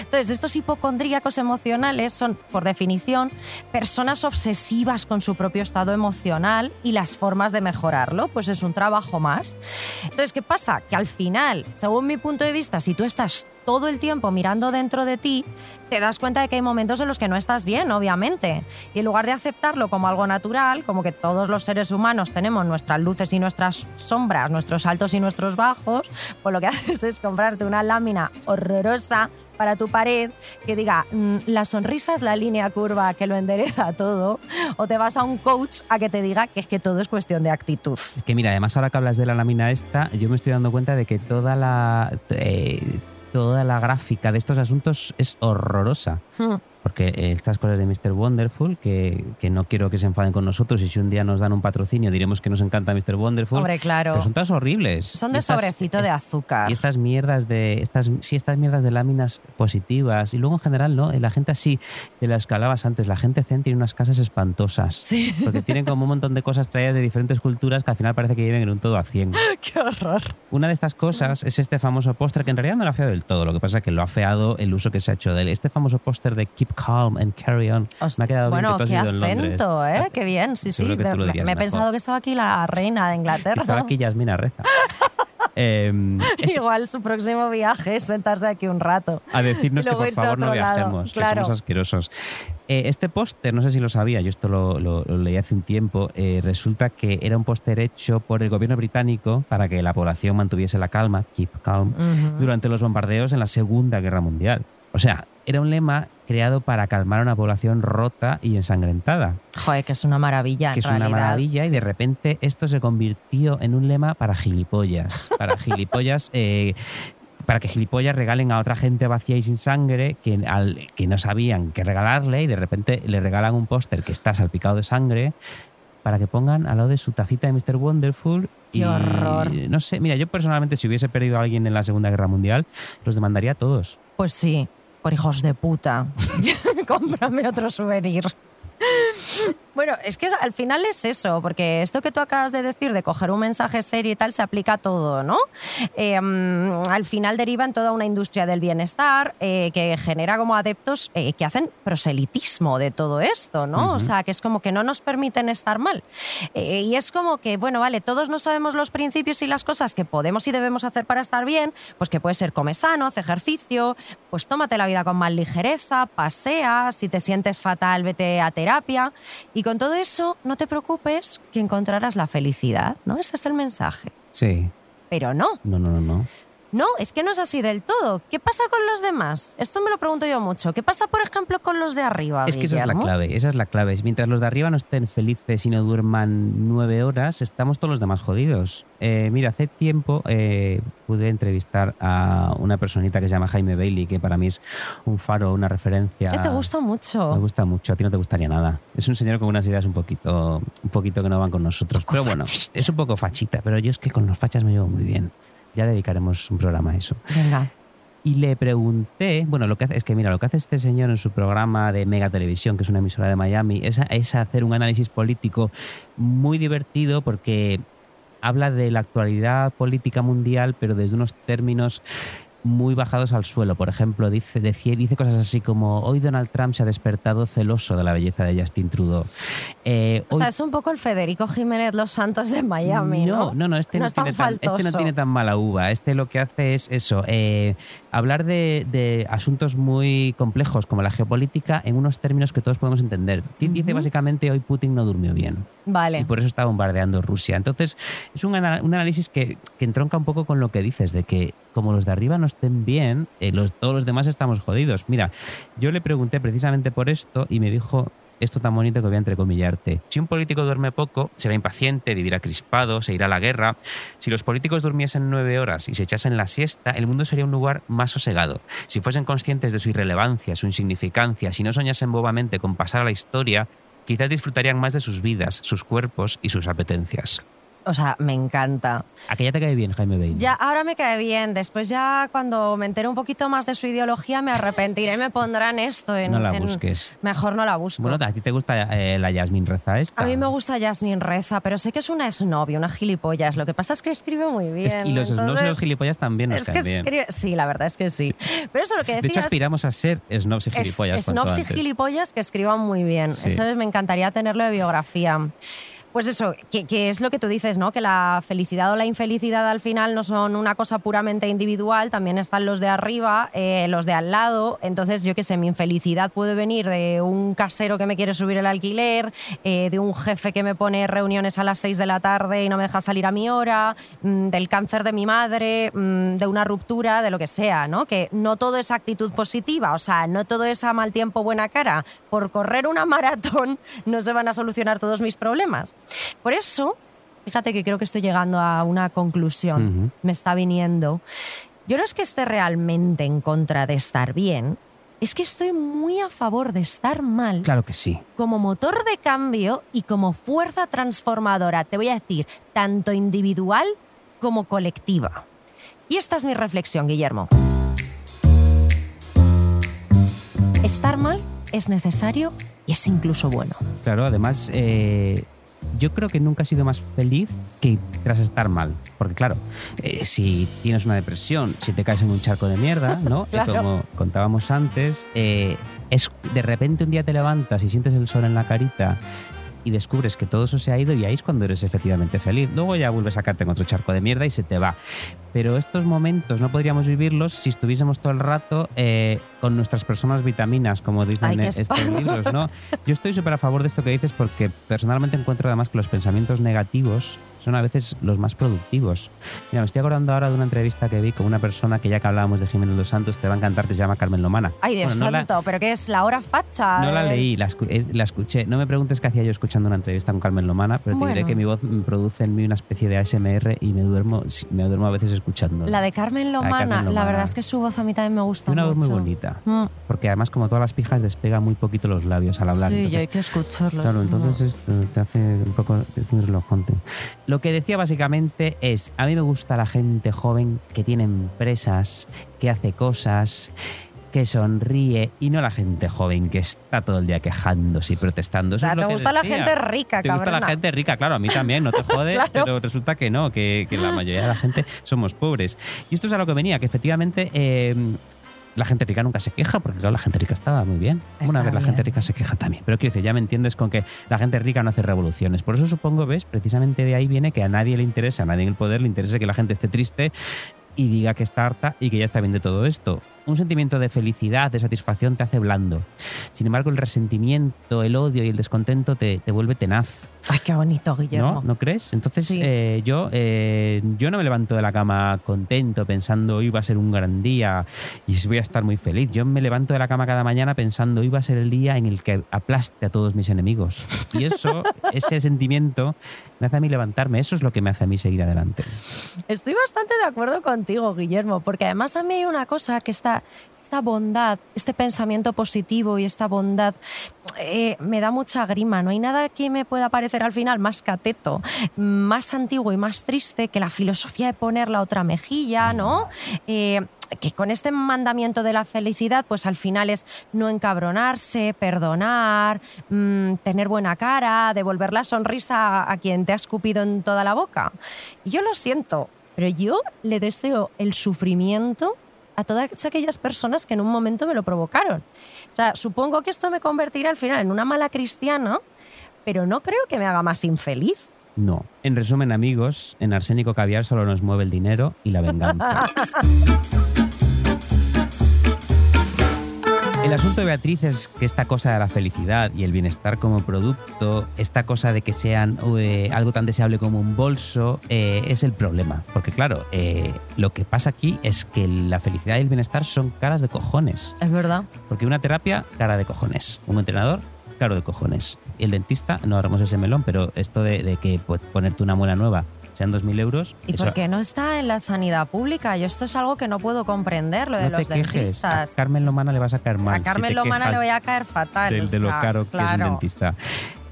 Entonces, estos hipocondríacos emocionales son, por definición, personas obsesivas con su propio estado emocional y las formas de mejorarlo, pues es un trabajo más. Entonces, ¿qué pasa? Que al final, según mi punto de vista, si tú estás todo el tiempo mirando dentro de ti, te das cuenta de que hay momentos en los que no estás bien, obviamente. Y en lugar de aceptarlo como algo natural, como que todos los seres humanos tenemos nuestras luces y nuestras sombras, nuestros altos y nuestros bajos, pues lo que haces es comprarte una lámina horrorosa para tu pared que diga, mm, la sonrisa es la línea curva que lo endereza todo, o te vas a un coach a que te diga que es que todo es cuestión de actitud. Es que mira, además ahora que hablas de la lámina esta, yo me estoy dando cuenta de que toda la... Eh, toda la gráfica de estos asuntos es horrorosa. Porque estas cosas de Mr. Wonderful, que, que, no quiero que se enfaden con nosotros y si un día nos dan un patrocinio diremos que nos encanta Mr. Wonderful. Hombre, claro. Pero son todas horribles. Son de sobrecito de azúcar. Y estas mierdas de estas sí, estas mierdas de láminas positivas y luego en general, ¿no? La gente así, de las que hablabas antes, la gente zen tiene unas casas espantosas. Sí. Porque tienen como un montón de cosas traídas de diferentes culturas que al final parece que viven en un todo a 100. ¡Qué horror! Una de estas cosas es este famoso póster que en realidad no lo ha feado del todo, lo que pasa es que lo ha feado el uso que se ha hecho de él. Este famoso póster de Keep calm and carry on. me ha quedado bueno, bien que tú qué has ido en Londres. acento, ¿eh? Qué bien, sí, sí. Seguro que Me, me he pensado que estaba aquí la reina de Inglaterra. Estaba aquí Yasmina Reza. Em, Igual su próximo viaje es sentarse aquí un rato. a decirnos que por favor no viajemos, Claro. que somos asquerosos. Eh, este póster, no sé si lo sabía, yo esto lo, lo- lo leí hace un tiempo, eh, resulta que era un póster hecho por el gobierno británico para que la población mantuviese la calma, keep calm, Ujú. durante los bombardeos en la Segunda Guerra Mundial. O sea, era un lema creado para calmar a una población rota y ensangrentada, Joder, que es una maravilla. que en es una maravilla y de repente esto se convirtió en un lema para gilipollas, para gilipollas... eh, para que gilipollas regalen a otra gente vacía y sin sangre que, al- que no sabían qué regalarle y de repente le regalan un póster que está salpicado de sangre para que pongan al lado de su tacita de Mr. Wonderful. ¡Qué y, horror! No sé, mira, yo personalmente si hubiese perdido a alguien en la Segunda Guerra Mundial, los demandaría a todos. Pues sí, por hijos de puta. Cómprame otro souvenir. Bueno, es que al final es eso, porque esto que tú acabas de decir de coger un mensaje serio y tal se aplica a todo, ¿no? Eh, mm, al final deriva en toda una industria del bienestar eh, que genera como adeptos eh, que hacen proselitismo de todo esto, ¿no? O sea, que es como que no nos permiten estar mal. Eh, y es como que, bueno, vale, todos no sabemos los principios y las cosas que podemos y debemos hacer para estar bien, pues que puede ser come sano, haz ejercicio, pues tómate la vida con más ligereza, pasea, si te sientes fatal, vete a terapia. Y con todo eso, no te preocupes que encontrarás la felicidad, ¿no? Ese es el mensaje. Sí. Pero no, No, no, no, no. No, es que no es así del todo. ¿Qué pasa con los demás? Esto me lo pregunto yo mucho. ¿Qué pasa, por ejemplo, con los de arriba? Es que esa es la Guillermo? clave, esa es la clave. Mientras los de arriba no estén felices y no duerman nueve horas, estamos todos los demás jodidos. Eh, mira, hace tiempo eh, pude entrevistar a una personita que se llama Jaime Bailey, que para mí es un faro, una referencia. Que te gusta mucho. Me gusta mucho, a ti no te gustaría nada. Es un señor con unas ideas un poquito, un poquito que no van con nosotros. Pero bueno, es un poco fachita, pero yo es que con los fachas me llevo muy bien. Ya dedicaremos un programa a eso. Venga. Y le pregunté, bueno, lo que hace es que mira, lo que hace este señor en su programa de Mega Televisión, que es una emisora de Miami, es, es hacer un análisis político muy divertido porque habla de la actualidad política mundial, pero desde unos términos muy bajados al suelo. Por ejemplo, dice, decía- dice cosas así como, hoy Donald Trump se ha despertado celoso de la belleza de Justin Trudeau. Eh, O hoy- sea, es un poco el Federico Jiménez Los Santos de Miami, ¿no? no, no, no, este no, es tan tiene tan, este no tiene tan mala uva. Este lo que hace es eso, eh, hablar de, de asuntos muy complejos como la geopolítica en unos términos que todos podemos entender. Ti- Dice básicamente hoy Putin no durmió bien. Vale. Y por eso está bombardeando Rusia. Entonces, es un, un análisis que, que entronca un poco con lo que dices, de que como los de arriba no estén bien, eh, los, todos los demás estamos jodidos. Mira, yo le pregunté precisamente por esto y me dijo esto tan bonito que voy a entrecomillarte. Si un político duerme poco, será impaciente, vivirá crispado, se irá a la guerra. Si los políticos durmiesen nueve horas y se echasen la siesta, el mundo sería un lugar más sosegado. Si fuesen conscientes de su irrelevancia, su insignificancia, si no soñasen bobamente con pasar a la historia, quizás disfrutarían más de sus vidas, sus cuerpos y sus apetencias. O sea, me encanta. ¿A que ya te cae bien, Jaime Bailey? Ya, ahora me cae bien. Después ya cuando me entere un poquito más de su ideología me arrepentiré y me pondrán esto en... No la en- busques. Mejor no la busco. Bueno, ¿a ti te gusta eh, la Yasmin Reza esta? a mí me gusta Yasmin Reza, pero sé que es una snob y una gilipollas. Lo que pasa es que escribe muy bien. Es- y los snobs y entonces- los gilipollas también nos Es que caen bien. escribe- Sí, la verdad es que sí. Pero eso lo que De hecho, decías... aspiramos a ser snobs y es- gilipollas. cuanto snobs y antes. gilipollas que escriban muy bien. Sí. Eso me encantaría tenerlo de biografía. Pues eso, que, que es lo que tú dices, ¿no? Que la felicidad o la infelicidad al final no son una cosa puramente individual, también están los de arriba, eh, los de al lado. Entonces, yo qué sé, mi infelicidad puede venir de un casero que me quiere subir el alquiler, eh, de un jefe que me pone reuniones a las 6 de la tarde y no me deja salir a mi hora, mm, del cáncer de mi madre, mm, de una ruptura, de lo que sea, ¿no? Que no todo es actitud positiva, o sea, no todo es mal tiempo, buena cara. Por correr una maratón no se van a solucionar todos mis problemas. Por eso, fíjate que creo que estoy llegando a una conclusión. Me está viniendo. Yo no es que esté realmente en contra de estar bien, es que estoy muy a favor de estar mal Claro que sí. como motor de cambio y como fuerza transformadora, te voy a decir, tanto individual como colectiva. Y esta es mi reflexión, Guillermo. Estar mal es necesario y es incluso bueno. Claro, además, eh, yo creo que nunca has sido más feliz que tras estar mal. Porque claro, eh, si tienes una depresión, si te caes en un charco de mierda, ¿no? Eh, Claro. Como contábamos antes, eh, es de repente un día te levantas y sientes el sol en la carita y descubres que todo eso se ha ido y ahí es cuando eres efectivamente feliz. Luego ya vuelves a sacarte en otro charco de mierda y se te va. Pero estos momentos no podríamos vivirlos si estuviésemos todo el rato eh, con nuestras personas vitaminas, como dicen Ay, estos libros, ¿no? Yo estoy súper a favor de esto que dices porque personalmente encuentro además que los pensamientos negativos son a veces los más productivos. Mira, me estoy acordando ahora de una entrevista que vi con una persona que ya que hablábamos de Jiménez Los Santos, te va a encantar, que se llama Carmen Lomana. Ay, Dios Bueno, no la- santo, ¿pero qué es? ¿La hora facha? no la Eh, leí, la, escu- eh, la escuché. No me preguntes qué hacía yo escuchando una entrevista con Carmen Lomana, pero te diré Bueno. que mi voz produce en mí una especie de ASMR y me duermo, me duermo a veces escuchando. La de Carmen La Lomana, la verdad es que su voz a mí también me gusta una voz muy mucho. bonita. Mm. Porque además, como todas las pijas, despega muy poquito los labios al hablar. Sí, y entonces- hay que escucharlos. Claro, No. entonces esto te hace un poco, es muy relajante. Lo que decía básicamente es, a mí me gusta la gente joven que tiene empresas, que hace cosas, que sonríe y no la gente joven que está todo el día quejándose y protestando. O sea, te gusta la gente rica, Te gusta la gente rica, claro, a mí también, no te jodes, Claro. pero resulta que no, que, que la mayoría de la gente somos pobres. Y esto es a lo que venía, que efectivamente eh, la gente rica nunca se queja, porque claro, la gente rica estaba muy bien. Está Una vez la gente rica se queja también. Pero quiero decir, ya me entiendes con que la gente rica no hace revoluciones. Por eso supongo, ves, precisamente de ahí viene que a nadie le interesa, a nadie en el poder le interesa que la gente esté triste y diga que está harta y que ya está bien de todo esto. Un sentimiento de felicidad, de satisfacción te hace blando. Sin embargo, el resentimiento, el odio y el descontento te, te vuelve tenaz. Ay, qué bonito, Guillermo. ¿No? ¿No crees? Entonces Sí. eh, yo, eh, yo no me levanto de la cama contento pensando hoy va a ser un gran día y voy a estar muy feliz. Yo me levanto de la cama cada mañana pensando hoy va a ser el día en el que aplaste a todos mis enemigos. Y eso, ese sentimiento me hace a mí levantarme. Eso es lo que me hace a mí seguir adelante. Estoy bastante de acuerdo contigo, Guillermo, porque además a mí hay una cosa que esta, bondad, este pensamiento positivo y esta bondad eh, me da mucha grima. No hay nada que me pueda parecer al final más cateto, más antiguo y más triste que la filosofía de poner la otra mejilla, ¿no? Eh, que con este mandamiento de la felicidad, pues al final es no encabronarse, perdonar, mm, tener buena cara, devolver la sonrisa a, quien te ha escupido en toda la boca. Yo lo siento, pero yo le deseo el sufrimiento a todas aquellas personas que en un momento me lo provocaron. O sea, supongo que esto me convertirá al final en una mala cristiana, pero no creo que me haga más infeliz. No. En resumen, amigos, en Arsénico Caviar solo nos mueve el dinero y la venganza. El asunto de Beatriz es que esta cosa de la felicidad y el bienestar como producto, esta cosa de que sean eh, algo tan deseable como un bolso, eh, es el problema. Porque claro, eh, lo que pasa aquí es que la felicidad y el bienestar son caras de cojones. Es verdad. Porque una terapia, cara de cojones. Un entrenador, caro de cojones. El dentista, no abramos ese melón, pero esto de, de que pues, ponerte una muela nueva sean 2.000 euros... ¿Y eso- por qué no está en la sanidad pública? Yo esto es algo que no puedo comprender, lo de no te los quejes. A dentistas. Carmen Lomana le vas a caer mal. A si Carmen te Lomana le voy a caer fatal. de, o de lo sea, caro que es un claro. dentista.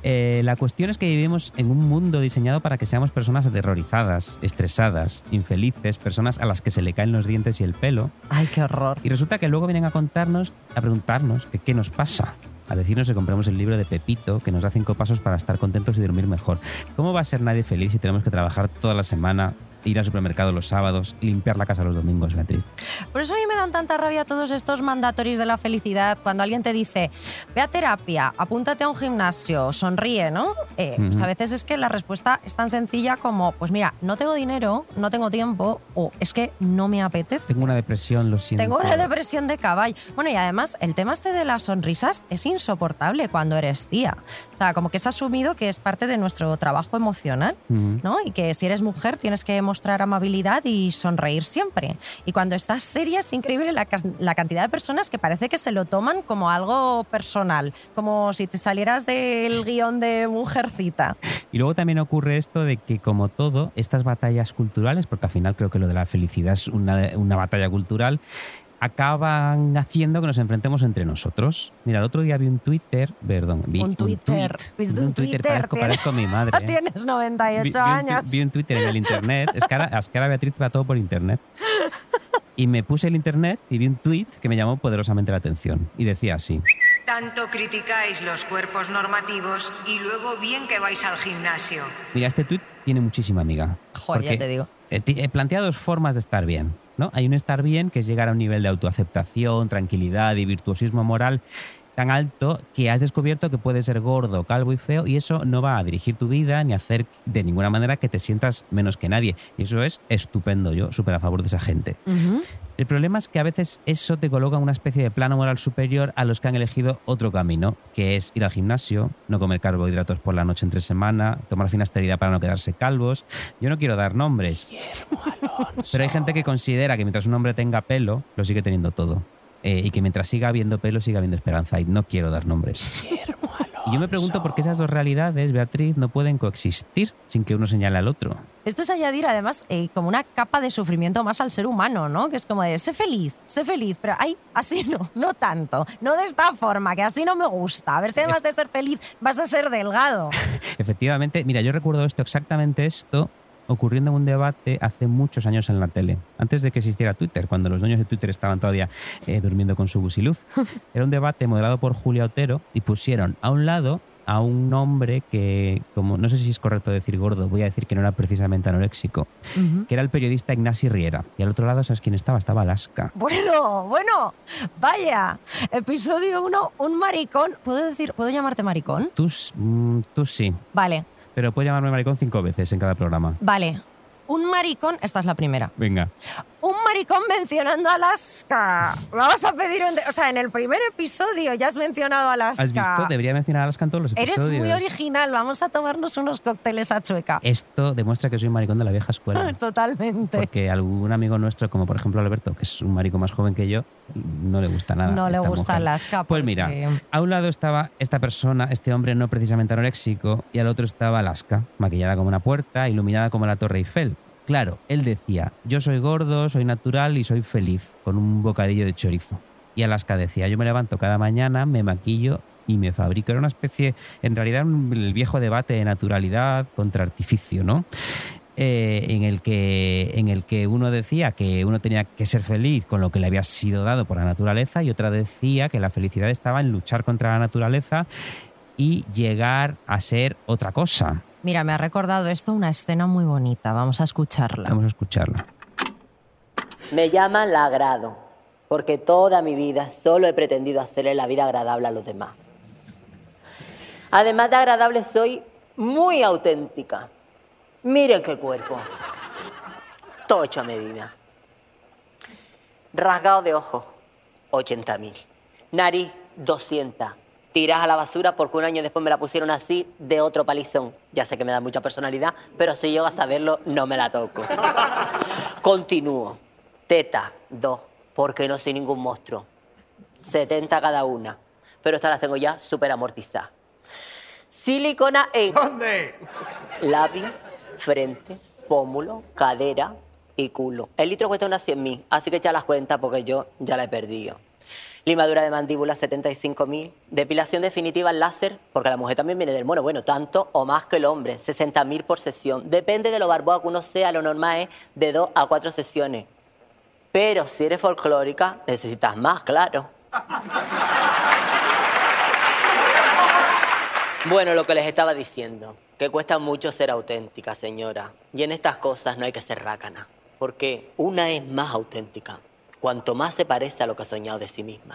Eh, la cuestión es que vivimos en un mundo diseñado para que seamos personas aterrorizadas, estresadas, infelices, personas a las que se le caen los dientes y el pelo. Ay, qué horror. Y resulta que luego vienen a contarnos, a preguntarnos que qué nos pasa. A decirnos que compremos el libro de Pepito, que nos da cinco pasos para estar contentos y dormir mejor. ¿Cómo va a ser nadie feliz si tenemos que trabajar toda la semana, ir al supermercado los sábados limpiar la casa los domingos, Beatriz? Por eso a mí me dan tanta rabia todos estos mandatorios de la felicidad. Cuando alguien te dice, ve a terapia, apúntate a un gimnasio, sonríe, ¿no? Eh, pues Ujú. a veces es que la respuesta es tan sencilla como, pues mira, no tengo dinero, no tengo tiempo, o es que no me apetece. Tengo una depresión, lo siento. Tengo una depresión de caballo. Bueno, y además, el tema este de las sonrisas es insoportable cuando eres tía. O sea, como que es asumido que es parte de nuestro trabajo emocional. Ujú. ¿no? Y que si eres mujer tienes que mostrar amabilidad y sonreír siempre. Y cuando estás seria es increíble la, ca- la cantidad de personas que parece que se lo toman como algo personal, como si te salieras del guion de Mujercita. Y luego también ocurre esto de que, como todo, estas batallas culturales, porque al final creo que lo de la felicidad es una, una batalla cultural, acaban haciendo que nos enfrentemos entre nosotros. Mira, el otro día vi un Twitter, perdón, vi Un Twitter. tweet, ¿Viste vi un Twitter? parezco, Tiene- parezco mi madre. ¿eh? Tienes 98 Vi- vi un años. Vi un Twitter en el internet. Es que, ahora, es que ahora Beatriz va todo por internet. Y me puse el internet y vi un tweet que me llamó poderosamente la atención. Y decía así. Tanto criticáis los cuerpos normativos y luego bien que vais al gimnasio. Mira, este tuit tiene muchísima amiga. Joder, ya te digo. eh, plantea dos formas de estar bien. ¿No? Hay un estar bien que es llegar a un nivel de autoaceptación, tranquilidad y virtuosismo moral tan alto que has descubierto que puedes ser gordo, calvo y feo y eso no va a dirigir tu vida ni hacer de ninguna manera que te sientas menos que nadie. Y eso es estupendo, yo súper a favor de esa gente. El problema es que a veces eso te coloca una especie de plano moral superior a los que han elegido otro camino, que es ir al gimnasio, no comer carbohidratos por la noche entre semana, tomar finasterida para no quedarse calvos. Yo no quiero dar nombres. Pero hay gente que considera que mientras un hombre tenga pelo, lo sigue teniendo todo. Eh, y que mientras siga habiendo pelo, siga habiendo esperanza. Y no quiero dar nombres. Y yo me pregunto por qué esas dos realidades, Beatriz, no pueden coexistir sin que uno señale al otro. Esto es añadir además eh, como una capa de sufrimiento más al ser humano, ¿no? Que es como de, sé feliz, sé feliz, pero ay, así no, no tanto, no de esta forma, que así no me gusta. A ver si además de ser feliz vas a ser delgado. Efectivamente, mira, yo recuerdo esto, exactamente esto, ocurriendo en un debate hace muchos años en la tele, antes de que existiera Twitter, cuando los dueños de Twitter estaban todavía eh, durmiendo con su busiluz. Era un debate moderado por Julia Otero y pusieron a un lado a un hombre que, como no sé si es correcto decir gordo, voy a decir que no era precisamente anoréxico, que era el periodista Ignasi Riera. Y al otro lado, ¿sabes quién estaba? Estaba Alaska. Bueno, bueno, vaya. Episodio 1, un maricón. ¿Puedo decir, puedo llamarte maricón? Tú, mm, tú sí. Vale, Pero puedes llamarme maricón cinco veces en cada programa. vale. Un maricón, esta es la primera. Venga. Maricón mencionando Alaska. Vamos a pedir un... O sea, en el primer episodio ya has mencionado Alaska. ¿Has visto? Debería mencionar a Alaska en todos los Eres episodios. muy original. Vamos a tomarnos unos cócteles a chueca. Esto demuestra que soy un maricón de la vieja escuela. Totalmente. Porque algún amigo nuestro, como por ejemplo Alberto, que es un marico más joven que yo, no le gusta nada. No le gusta mujer. Alaska. Pues mira, a un lado estaba esta persona, este hombre no precisamente anoréxico, y al otro estaba Alaska, maquillada como una puerta, iluminada como la Torre Eiffel. Claro, él decía, yo soy gordo, soy natural y soy feliz, con un bocadillo de chorizo. Y Alaska decía, yo me levanto cada mañana, me maquillo y me fabrico. Era una especie, en realidad, el viejo debate de naturalidad contra artificio, ¿no? Eh, en, el que, en el que uno decía que uno tenía que ser feliz con lo que le había sido dado por la naturaleza y otra decía que la felicidad estaba en luchar contra la naturaleza y llegar a ser otra cosa. Mira, me ha recordado esto una escena muy bonita. Vamos a escucharla. Vamos a escucharla. Me llaman la agrado, porque toda mi vida solo he pretendido hacerle la vida agradable a los demás. Además de agradable, soy muy auténtica. Miren qué cuerpo. Todo hecho a medida. Rasgado de ojos, 80 mil. Nariz, 200. Tiras a la basura porque un año después me la pusieron así de otro palizón. Ya sé que me da mucha personalidad, pero si llego a saberlo, no me la toco. Continúo. Teta, dos, porque no soy ningún monstruo. 70 cada una. Pero estas las tengo ya súper amortizadas. Silicona en. ¿Dónde? Lápiz, frente, pómulo, cadera y culo. El litro cuesta unas 100 mil, así que echa las cuentas porque yo ya la he perdido. Limadura de mandíbula 75 mil. Depilación definitiva láser, porque la mujer también viene del mono. Bueno, tanto o más que el hombre. 60 mil por sesión. Depende de lo barbudo que uno sea, lo normal es de 2 a 4 sesiones. Pero si eres folclórica, necesitas más, claro. Bueno, lo que les estaba diciendo, que cuesta mucho ser auténtica, señora. Y en estas cosas no hay que ser rácana, porque una es más auténtica, cuanto más se parece a lo que ha soñado de sí misma.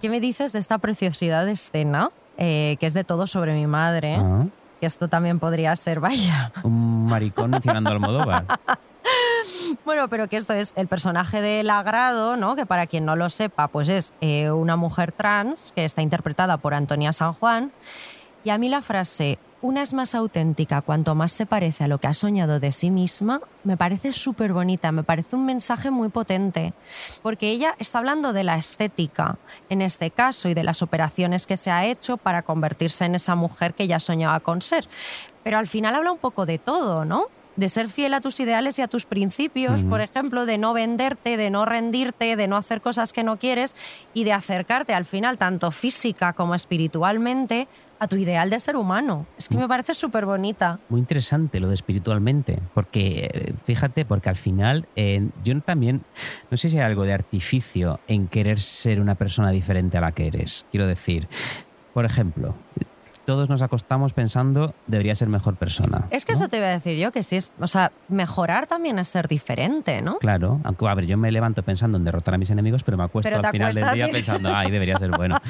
¿Qué me dices de esta preciosidad de escena? eh, que es de todo sobre mi madre. Ah, Que esto también podría ser, vaya. un maricón mencionando a Almodóvar. Bueno, pero que esto es el personaje del agrado, ¿no? Que para quien no lo sepa, pues es eh, una mujer trans que está interpretada por Antonia San Juan. Y a mí la frase, una es más auténtica cuanto más se parece a lo que ha soñado de sí misma, me parece súper bonita, me parece un mensaje muy potente, porque ella está hablando de la estética, en este caso, y de las operaciones que se ha hecho para convertirse en esa mujer que ella soñaba con ser. Pero al final habla un poco de todo, ¿no? De ser fiel a tus ideales y a tus principios, por ejemplo, de no venderte, de no rendirte, de no hacer cosas que no quieres y de acercarte al final, tanto física como espiritualmente, a tu ideal de ser humano. Es que me parece súper bonita. Muy interesante lo de espiritualmente, porque fíjate, porque al final eh, yo también, no sé si hay algo de artificio en querer ser una persona diferente a la que eres. Quiero decir, por ejemplo, todos nos acostamos pensando debería ser mejor persona. Es que eso te iba a decir yo, que sí es. O sea, mejorar también es ser diferente, ¿no? Claro, aunque a ver, yo me levanto pensando en derrotar a mis enemigos, pero me acuesto Pero al final del día pensando, ay, debería ser bueno.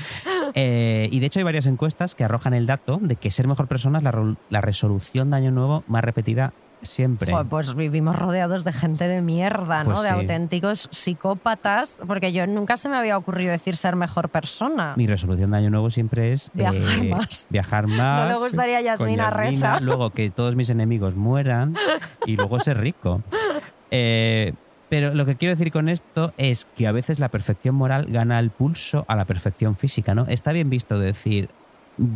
Eh, y de hecho hay varias encuestas que arrojan el dato de que ser mejor persona es la, la resolución de año nuevo más repetida siempre. Joder, pues vivimos rodeados de gente de mierda, ¿no? Pues de sí. auténticos psicópatas, porque yo nunca se me había ocurrido decir ser mejor persona. Mi resolución de año nuevo siempre es eh, Viajar más. Viajar más. No le gustaría a con Yasmina Yasmina, Reza. Luego que todos mis enemigos mueran y luego ser rico. Eh, pero lo que quiero decir con esto es que a veces la perfección moral gana el pulso a la perfección física, ¿no? Está bien visto decir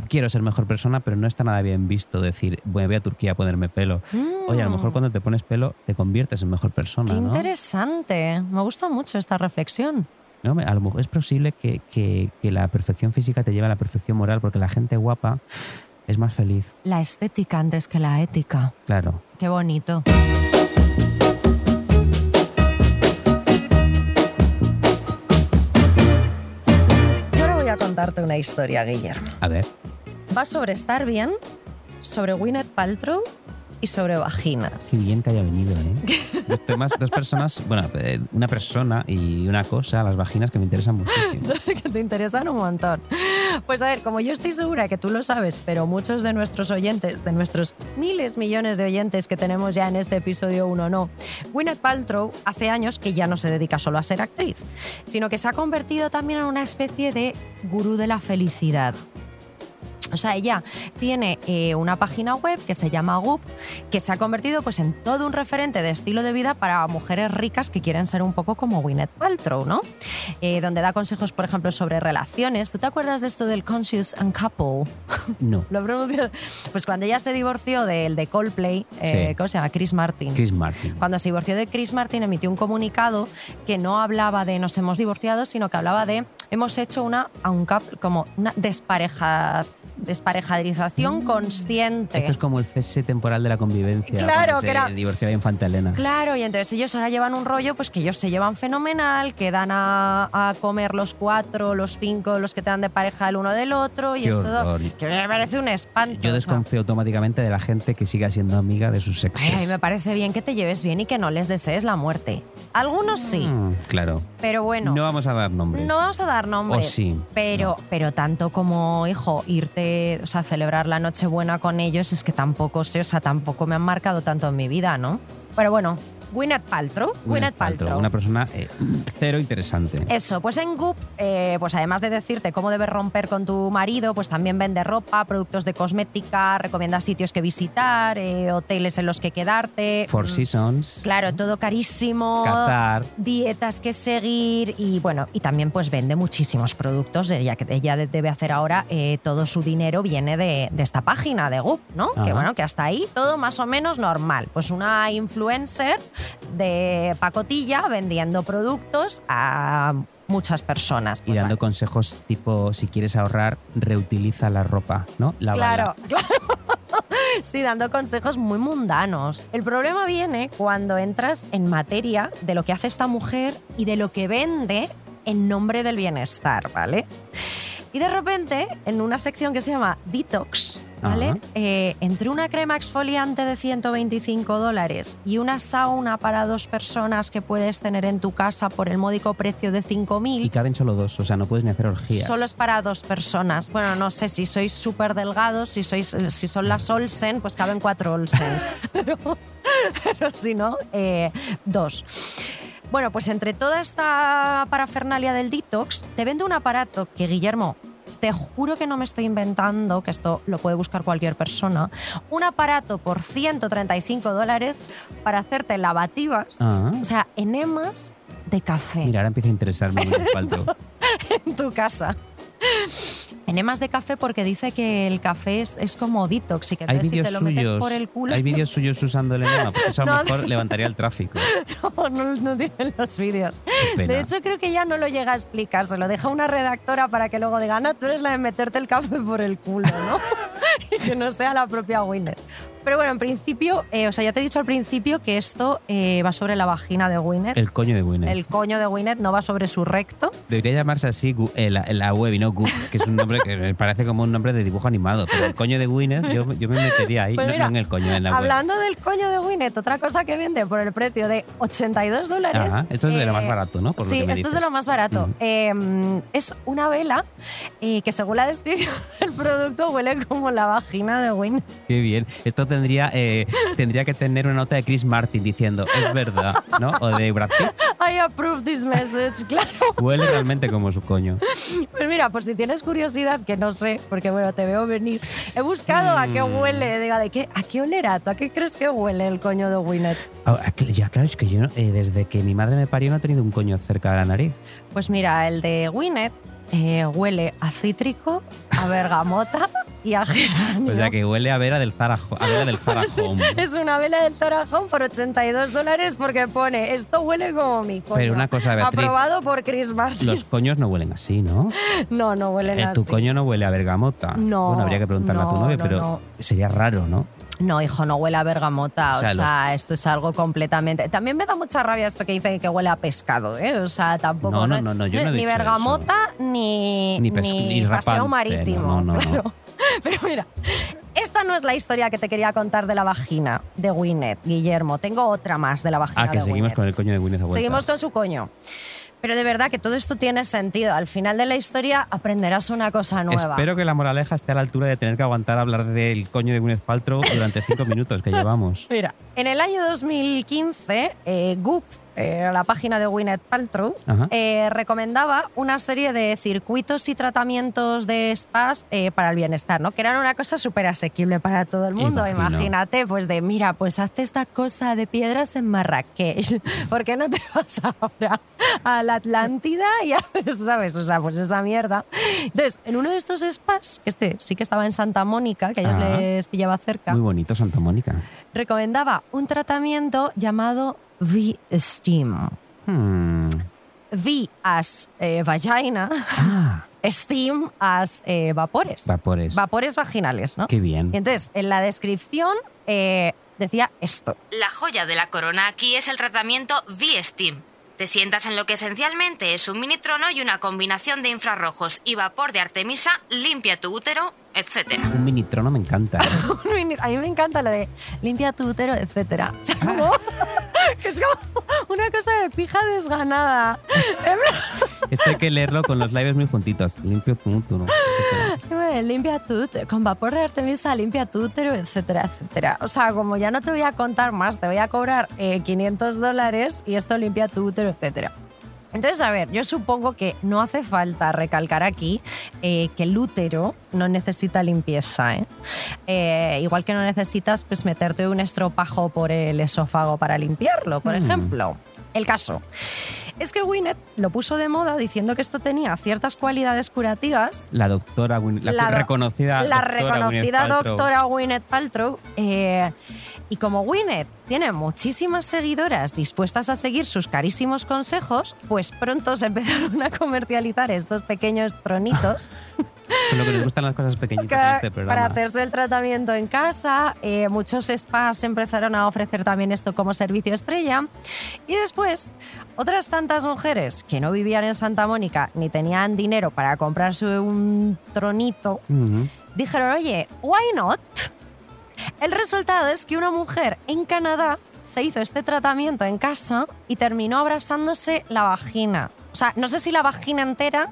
quiero ser mejor persona, pero no está nada bien visto decir bueno, voy a Turquía a ponerme pelo. Oye, a lo mejor Mm. cuando te pones pelo te conviertes en mejor persona, Qué ¿no? interesante. Me gusta mucho esta reflexión. ¿no? A lo mejor es posible que, que- que la perfección física te lleve a la perfección moral porque la gente guapa es más feliz, La estética antes que la ética. claro. Qué bonito. Contarte una historia, Guillermo. A ver, Va sobre estar bien, sobre Gwyneth Paltrow y sobre vaginas. qué bien que haya venido, ¿eh? Dos temas, dos personas, bueno, eh, una persona y una cosa, las vaginas que me interesan muchísimo. que te interesan un montón. Pues a ver, como yo estoy segura que tú lo sabes, pero muchos de nuestros oyentes, de nuestros miles, millones de oyentes que tenemos ya en este episodio 1 no, Gwyneth Paltrow hace años que ya no se dedica solo a ser actriz, sino que se ha convertido también en una especie de gurú de la felicidad. O sea, ella tiene eh, una página web que se llama Goop, que se ha convertido pues, en todo un referente de estilo de vida para mujeres ricas que quieren ser un poco como Gwyneth Paltrow, ¿no? Eh, donde da consejos, por ejemplo, sobre relaciones. ¿Tú te acuerdas de esto del conscious and couple? No, Lo. Pues cuando ella se divorció del de Coldplay, eh, Sí. ¿cómo se llama? Chris Martin. Chris Martin. Cuando se divorció de Chris Martin emitió un comunicado que no hablaba de nos hemos divorciado, sino que hablaba de hemos hecho una como una despareja, desparejadización consciente. Esto es como el cese temporal de la convivencia. Claro, que era- divorciaba Infanta Elena. Claro, y entonces ellos ahora llevan un rollo, pues que ellos se llevan fenomenal, que dan a, a comer los cuatro, los cinco, los que te dan de pareja el uno del otro, y Qué es todo. horror. Que me parece un espanto. Yo o sea. desconfío automáticamente de la gente que siga siendo amiga de sus exes. Ay, me parece bien que te lleves bien y que no les desees la muerte. Algunos sí, Mm, claro. pero bueno. No vamos a dar nombres. No vamos a dar nombres. O sí. Pero, pero tanto como, hijo, irte, o sea, celebrar la Nochebuena con ellos, es que tampoco sé, o sea, tampoco me han marcado tanto en mi vida, ¿no? Pero bueno, Gwyneth Paltrow. Gwyneth Paltrow. Una persona eh, cero interesante. Eso, pues en Goop, eh, pues además de decirte cómo debes romper con tu marido, pues también vende ropa, productos de cosmética, recomienda sitios que visitar, eh, hoteles en los que quedarte. Four Mm, Seasons. Claro, todo carísimo. Qatar. Dietas que seguir y bueno, y también pues vende muchísimos productos. Ella, que ella de- debe hacer ahora, todo su dinero viene de, de esta página de Goop, ¿no? Que bueno, que hasta ahí todo más o menos normal. Pues una influencer de pacotilla vendiendo productos a muchas personas. Y Pues dando vale. consejos tipo, si quieres ahorrar, reutiliza la ropa, ¿no? Lávala. Claro, claro. Sí, dando consejos muy mundanos. El problema viene cuando entras en materia de lo que hace esta mujer y de lo que vende en nombre del bienestar, ¿vale? Y de repente, en una sección que se llama Detox, ¿vale? Eh, entre una crema exfoliante de 125 dólares y una sauna para dos personas que puedes tener en tu casa por el módico precio de 5.000, Y caben solo dos, o sea, no puedes ni hacer orgías. Solo es para dos personas. Bueno, no sé si sois súper delgados, si sois, si son las Olsen, pues caben cuatro Olsens. pero, pero si no, eh, dos. Bueno, pues entre toda esta parafernalia del detox, te vende un aparato que, Guillermo, te juro que no me estoy inventando, que esto lo puede buscar cualquier persona, un aparato por 135 dólares para hacerte lavativas, Ah. o sea, enemas de café Mira, ahora empieza a interesarme el asfalto. en tu casa. Enemas de café porque dice que el café es, es como detox y que entonces si te lo metes suyos. por el culo Hay vídeos suyos usando el enema, porque eso a lo No, mejor levantaría el tráfico. no, no, no tienen los vídeos. De hecho, creo que ya no lo llega a explicar, se lo deja una redactora para que luego diga, Ana, tú eres la de meterte el café por el culo, ¿no? y que no sea la propia Winnet. Pero bueno, en principio, eh, o sea, ya te he dicho al principio que esto eh, va sobre la vagina de Gwyneth. El coño de Gwyneth. El coño de Gwyneth no va sobre su recto. Debería llamarse así Gu- eh, la, la web y no Goop, que es un nombre que me parece como un nombre de dibujo animado. Pero el coño de Gwyneth, yo, yo me metería ahí, Pues no, mira, no en el coño, en la web. Hablando del coño de Gwyneth, otra cosa que vende por el precio de 82 dólares. Ajá, esto es de lo más eh, barato, ¿no? Por sí, esto es de lo más barato. Ujú. Eh, es una vela eh, que según la descripción del producto huele como la vagina de Gwyneth. Qué bien. Esto tendría, eh, tendría que tener una nota de Chris Martin diciendo, es verdad, ¿no? O de Brad Pitt. I approve this message, claro. Huele realmente como su coño. Pues mira, por si tienes curiosidad, que no sé, porque bueno, te veo venir, he buscado a qué Mm. huele, diga, ¿de qué, ¿a qué olerá? ¿Tú a qué crees que huele el coño de Gwyneth? Ah, cl- Ya, claro, es que yo eh, desde que mi madre me parió no he tenido un coño cerca de la nariz. Pues mira, el de Gwyneth eh, huele a cítrico, a bergamota y a geranio. O sea que huele a Vera del Zara, a del Zara Home. Es una vela del Zara Home por 82 dólares porque pone esto huele como mi coño. Pero una cosa, Beatriz, Aprobado por Chris Martin. Los coños no huelen así, ¿no? No, no huelen Eh, así. tu coño no huele a bergamota. No, Bueno, habría que preguntarle a tu no, novio, no, pero no. sería raro, ¿no? No, hijo, no huele a bergamota. O O sea, esto es algo completamente. También me da mucha rabia esto que dice que huele a pescado, ¿eh? O sea, tampoco. No, no, no, no, yo no he Ni dicho bergamota ni, Ni paseo marítimo. no, no, no. Pero mira, esta no es la historia que te quería contar de la vagina de Gwyneth, Guillermo. Tengo otra más de la vagina Ah, que de seguimos con el coño de a vuelta. Seguimos con su coño. Pero de verdad que todo esto tiene sentido. Al final de la historia aprenderás una cosa nueva. Espero que la moraleja esté a la altura de tener que aguantar hablar del coño de Gwyneth Paltrow durante cinco minutos que llevamos. Mira, en el año 2015, eh, Goop, eh, la página de Gwyneth Paltrow, eh, recomendaba una serie de circuitos y tratamientos de spas eh, para el bienestar, ¿no? Que eran una cosa súper asequible para todo el mundo. Imagino. Imagínate, pues de, mira, pues hazte esta cosa de piedras en Marrakech. ¿Por qué no te vas ahora a la Atlántida y haces, ¿sabes? O sea, pues esa mierda. Entonces, en uno de estos spas, este sí que estaba en Santa Mónica, que a ellos Ajá. les pillaba cerca, Muy bonito Santa Mónica. recomendaba un tratamiento llamado V-Steam. Hmm. V as eh, vagina, Ah, Steam as eh, vapores. vapores. Vapores vaginales, ¿no? Qué bien. Y entonces, en la descripción eh, decía esto. La joya de la corona aquí es el tratamiento V-Steam. Te sientas en lo que esencialmente es un mini trono y una combinación de infrarrojos y vapor de Artemisa limpia tu útero, etc. Un mini trono me encanta. A mí me encanta lo de limpia tu útero, etcétera. O sea, como- es como una cosa de pija desganada. Esto hay que leerlo con los labios muy juntitos. Limpio tu útero. Eh, Limpia tu útero, con vapor de Artemisa, limpia tu útero, etcétera, etcétera. O sea, como ya no te voy a contar más, te voy a cobrar eh, 500 dólares y esto limpia tu útero, etcétera. Entonces, a ver, yo supongo que no hace falta recalcar aquí eh, que el útero no necesita limpieza. ¿eh? Eh, igual que no necesitas pues, meterte un estropajo por el esófago para limpiarlo, por Mm. ejemplo. El caso es que Gwyneth lo puso de moda diciendo que esto tenía ciertas cualidades curativas La doctora Gwyneth, la, La do- reconocida la doctora reconocida Paltrow. doctora Gwyneth Paltrow. eh, y como Gwyneth tiene muchísimas seguidoras dispuestas a seguir sus carísimos consejos, pues pronto se empezaron a comercializar estos pequeños tronitos Con lo que nos gustan las cosas pequeñitas que- en este programa. para hacerse el tratamiento en casa. Eh, muchos spas empezaron a ofrecer también esto como servicio estrella. Y después, otras tantas mujeres que no vivían en Santa Mónica ni tenían dinero para comprarse un tronito, dijeron, oye, ¿why not? El resultado es que una mujer en Canadá se hizo este tratamiento en casa y terminó abrasándose la vagina. O sea, no sé si la vagina entera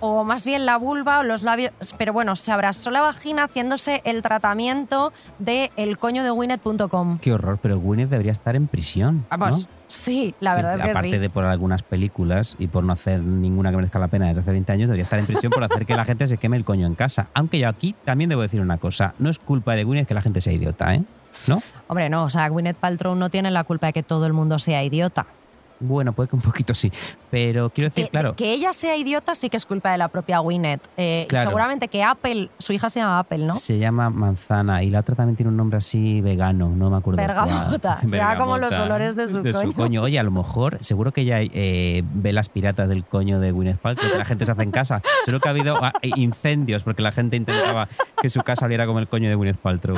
o más bien la vulva o los labios, pero bueno, se abrazó la vagina haciéndose el tratamiento de el coño de Winnet.com. Qué horror, pero Gwyneth debería estar en prisión. Vamos, ¿no? sí, la verdad es que Aparte sí. de por algunas películas y por no hacer ninguna que merezca la pena desde hace 20 años, debería estar en prisión por hacer que la gente se queme el coño en casa. Aunque yo aquí también debo decir una cosa. No es culpa de Gwyneth que la gente sea idiota, ¿eh? ¿No? Hombre, no, o sea, Gwyneth Paltrow no tiene la culpa de que todo el mundo sea idiota. Bueno, puede que un poquito sí. Pero quiero decir, Que, claro, que ella sea idiota sí que es culpa de la propia Gwyneth. Eh, Claro. Seguramente que Apple, su hija se llama Apple, ¿no? se llama manzana y la otra también tiene un nombre así vegano, no me acuerdo. Bergamota. cuál. Será como los olores de su coño. Oye, a lo mejor, seguro que hay eh, velas piratas del coño de Gwyneth Paltrow que la gente se hace en casa. Seguro que ha habido ah, incendios porque la gente intentaba que su casa oliera como el coño de Gwyneth Paltrow.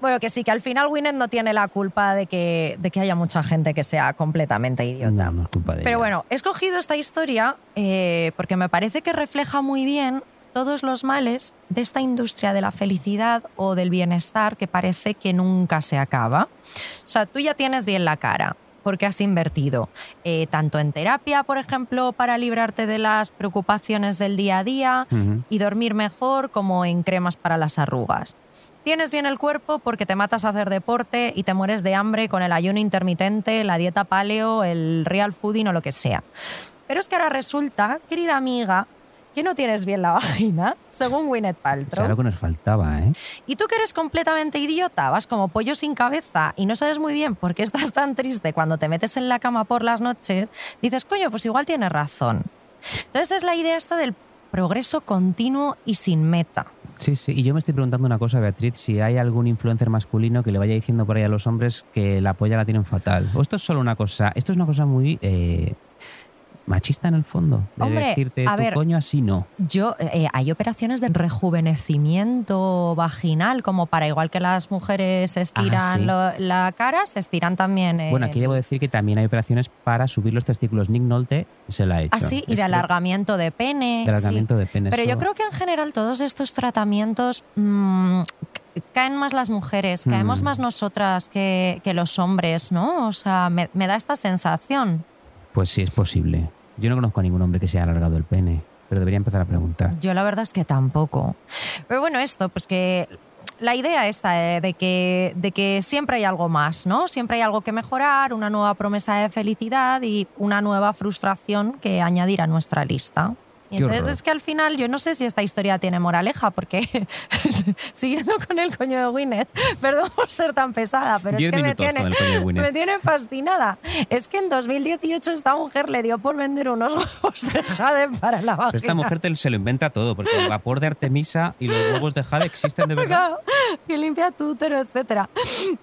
Bueno, que sí, que al final Gwyneth no tiene la culpa de que, de que haya mucha gente que sea completamente idiota. No, no es culpa de Pero ella. bueno, he escogido esta historia eh, porque me parece que refleja muy bien todos los males de esta industria de la felicidad o del bienestar que parece que nunca se acaba. O sea, tú ya tienes bien la cara porque has invertido eh, tanto en terapia, por ejemplo, para librarte de las preocupaciones del día a día y dormir mejor, como en cremas para las arrugas. Tienes bien el cuerpo porque te matas a hacer deporte y te mueres de hambre con el ayuno intermitente, la dieta paleo, el real fooding o lo que sea. Pero es que ahora resulta, querida amiga, que no tienes bien la vagina, según Gwyneth sea, Paltrow. lo que nos faltaba, ¿eh? Y tú que eres completamente idiota, vas como pollo sin cabeza y no sabes muy bien por qué estás tan triste cuando te metes en la cama por las noches, dices, coño, pues igual tienes razón. Entonces es la idea esta del progreso continuo y sin meta. Sí, sí. Y yo me estoy preguntando una cosa, Beatriz, si hay algún influencer masculino que le vaya diciendo por ahí a los hombres que la polla la tienen fatal. O esto es solo una cosa, esto es una cosa muy eh, machista en el fondo. De Hombre, decirte, a tu ver, coño así no. Yo, eh, hay operaciones de rejuvenecimiento vaginal, como para igual que las mujeres estiran Ah, sí. lo- la cara, se estiran también. eh, Bueno, aquí debo decir que también hay operaciones para subir los testículos. Nick Nolte se la ha hecho. Así, y de alargamiento de pene. de alargamiento sí. de pene. Pero eso- yo creo que en general todos estos tratamientos mm, caen más las mujeres, caemos Mm. más nosotras que, que los hombres, ¿no? O sea, me, me da esta sensación. Pues sí, es posible. Yo no conozco a ningún hombre que se haya alargado el pene, pero debería empezar a preguntar. Yo la verdad es que tampoco. Pero bueno, esto, pues que la idea esta eh, de, que, de que siempre hay algo más, ¿no? Siempre hay algo que mejorar, una nueva promesa de felicidad y una nueva frustración que añadir a nuestra lista. Y Qué entonces horror. es que al final yo no sé si esta historia tiene moraleja, porque siguiendo con el coño de Gwyneth, perdón por ser tan pesada, pero Diez es que me tiene, me tiene fascinada. Es que en 2018 esta mujer le dio por vender unos huevos de jade para la vagina. Pero esta mujer te- se lo inventa todo, porque el vapor de Artemisa y los huevos de Jade existen de verdad. Claro, que limpia tu útero, etcétera.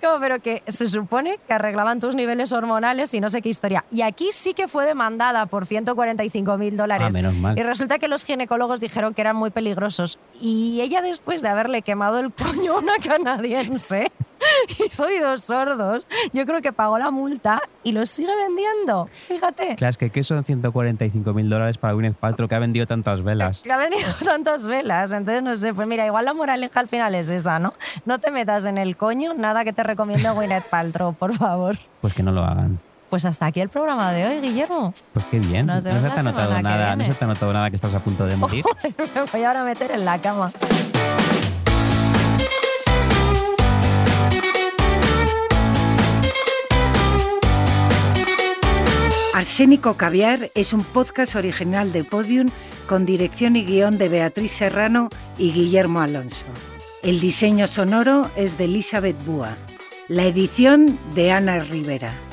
Como, pero que se supone que arreglaban tus niveles hormonales y no sé qué historia. Y aquí sí que fue demandada por 145 mil dólares. Ah, menos mal. Resulta que los ginecólogos dijeron que eran muy peligrosos. Y ella, después de haberle quemado el coño a una canadiense, hizo oídos sordos. Yo creo que pagó la multa y los sigue vendiendo. Fíjate. Claro, es que ¿qué son 145 mil dólares para Gwyneth Paltrow que ha vendido tantas velas? Le ha venido tantas velas, entonces no sé, pues mira, igual la moraleja al final es esa, ¿no? No te metas en el coño, nada que te recomiendo Gwyneth Paltrow, por favor. Pues que no lo hagan. Pues hasta aquí el programa de hoy, Guillermo. Pues qué bien. Nos no se te ha notado nada, no se te ha notado nada que estás a punto de morir. Me voy ahora a meter en la cama. Arsénico Caviar es un podcast original de Podium con dirección y guion de Beatriz Serrano y Guillermo Alonso. El diseño sonoro es de Elizabeth Búa. La edición de Ana Rivera.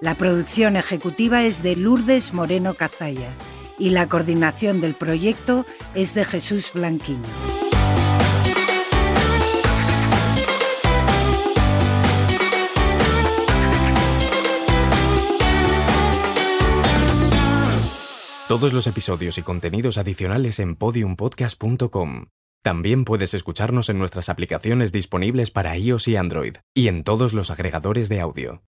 La producción ejecutiva es de Lourdes Moreno Cazalla y la coordinación del proyecto es de Jesús Blanquiño. Todos los episodios y contenidos adicionales en podiumpodcast.com. También puedes escucharnos en nuestras aplicaciones disponibles para iOS y Android y en todos los agregadores de audio.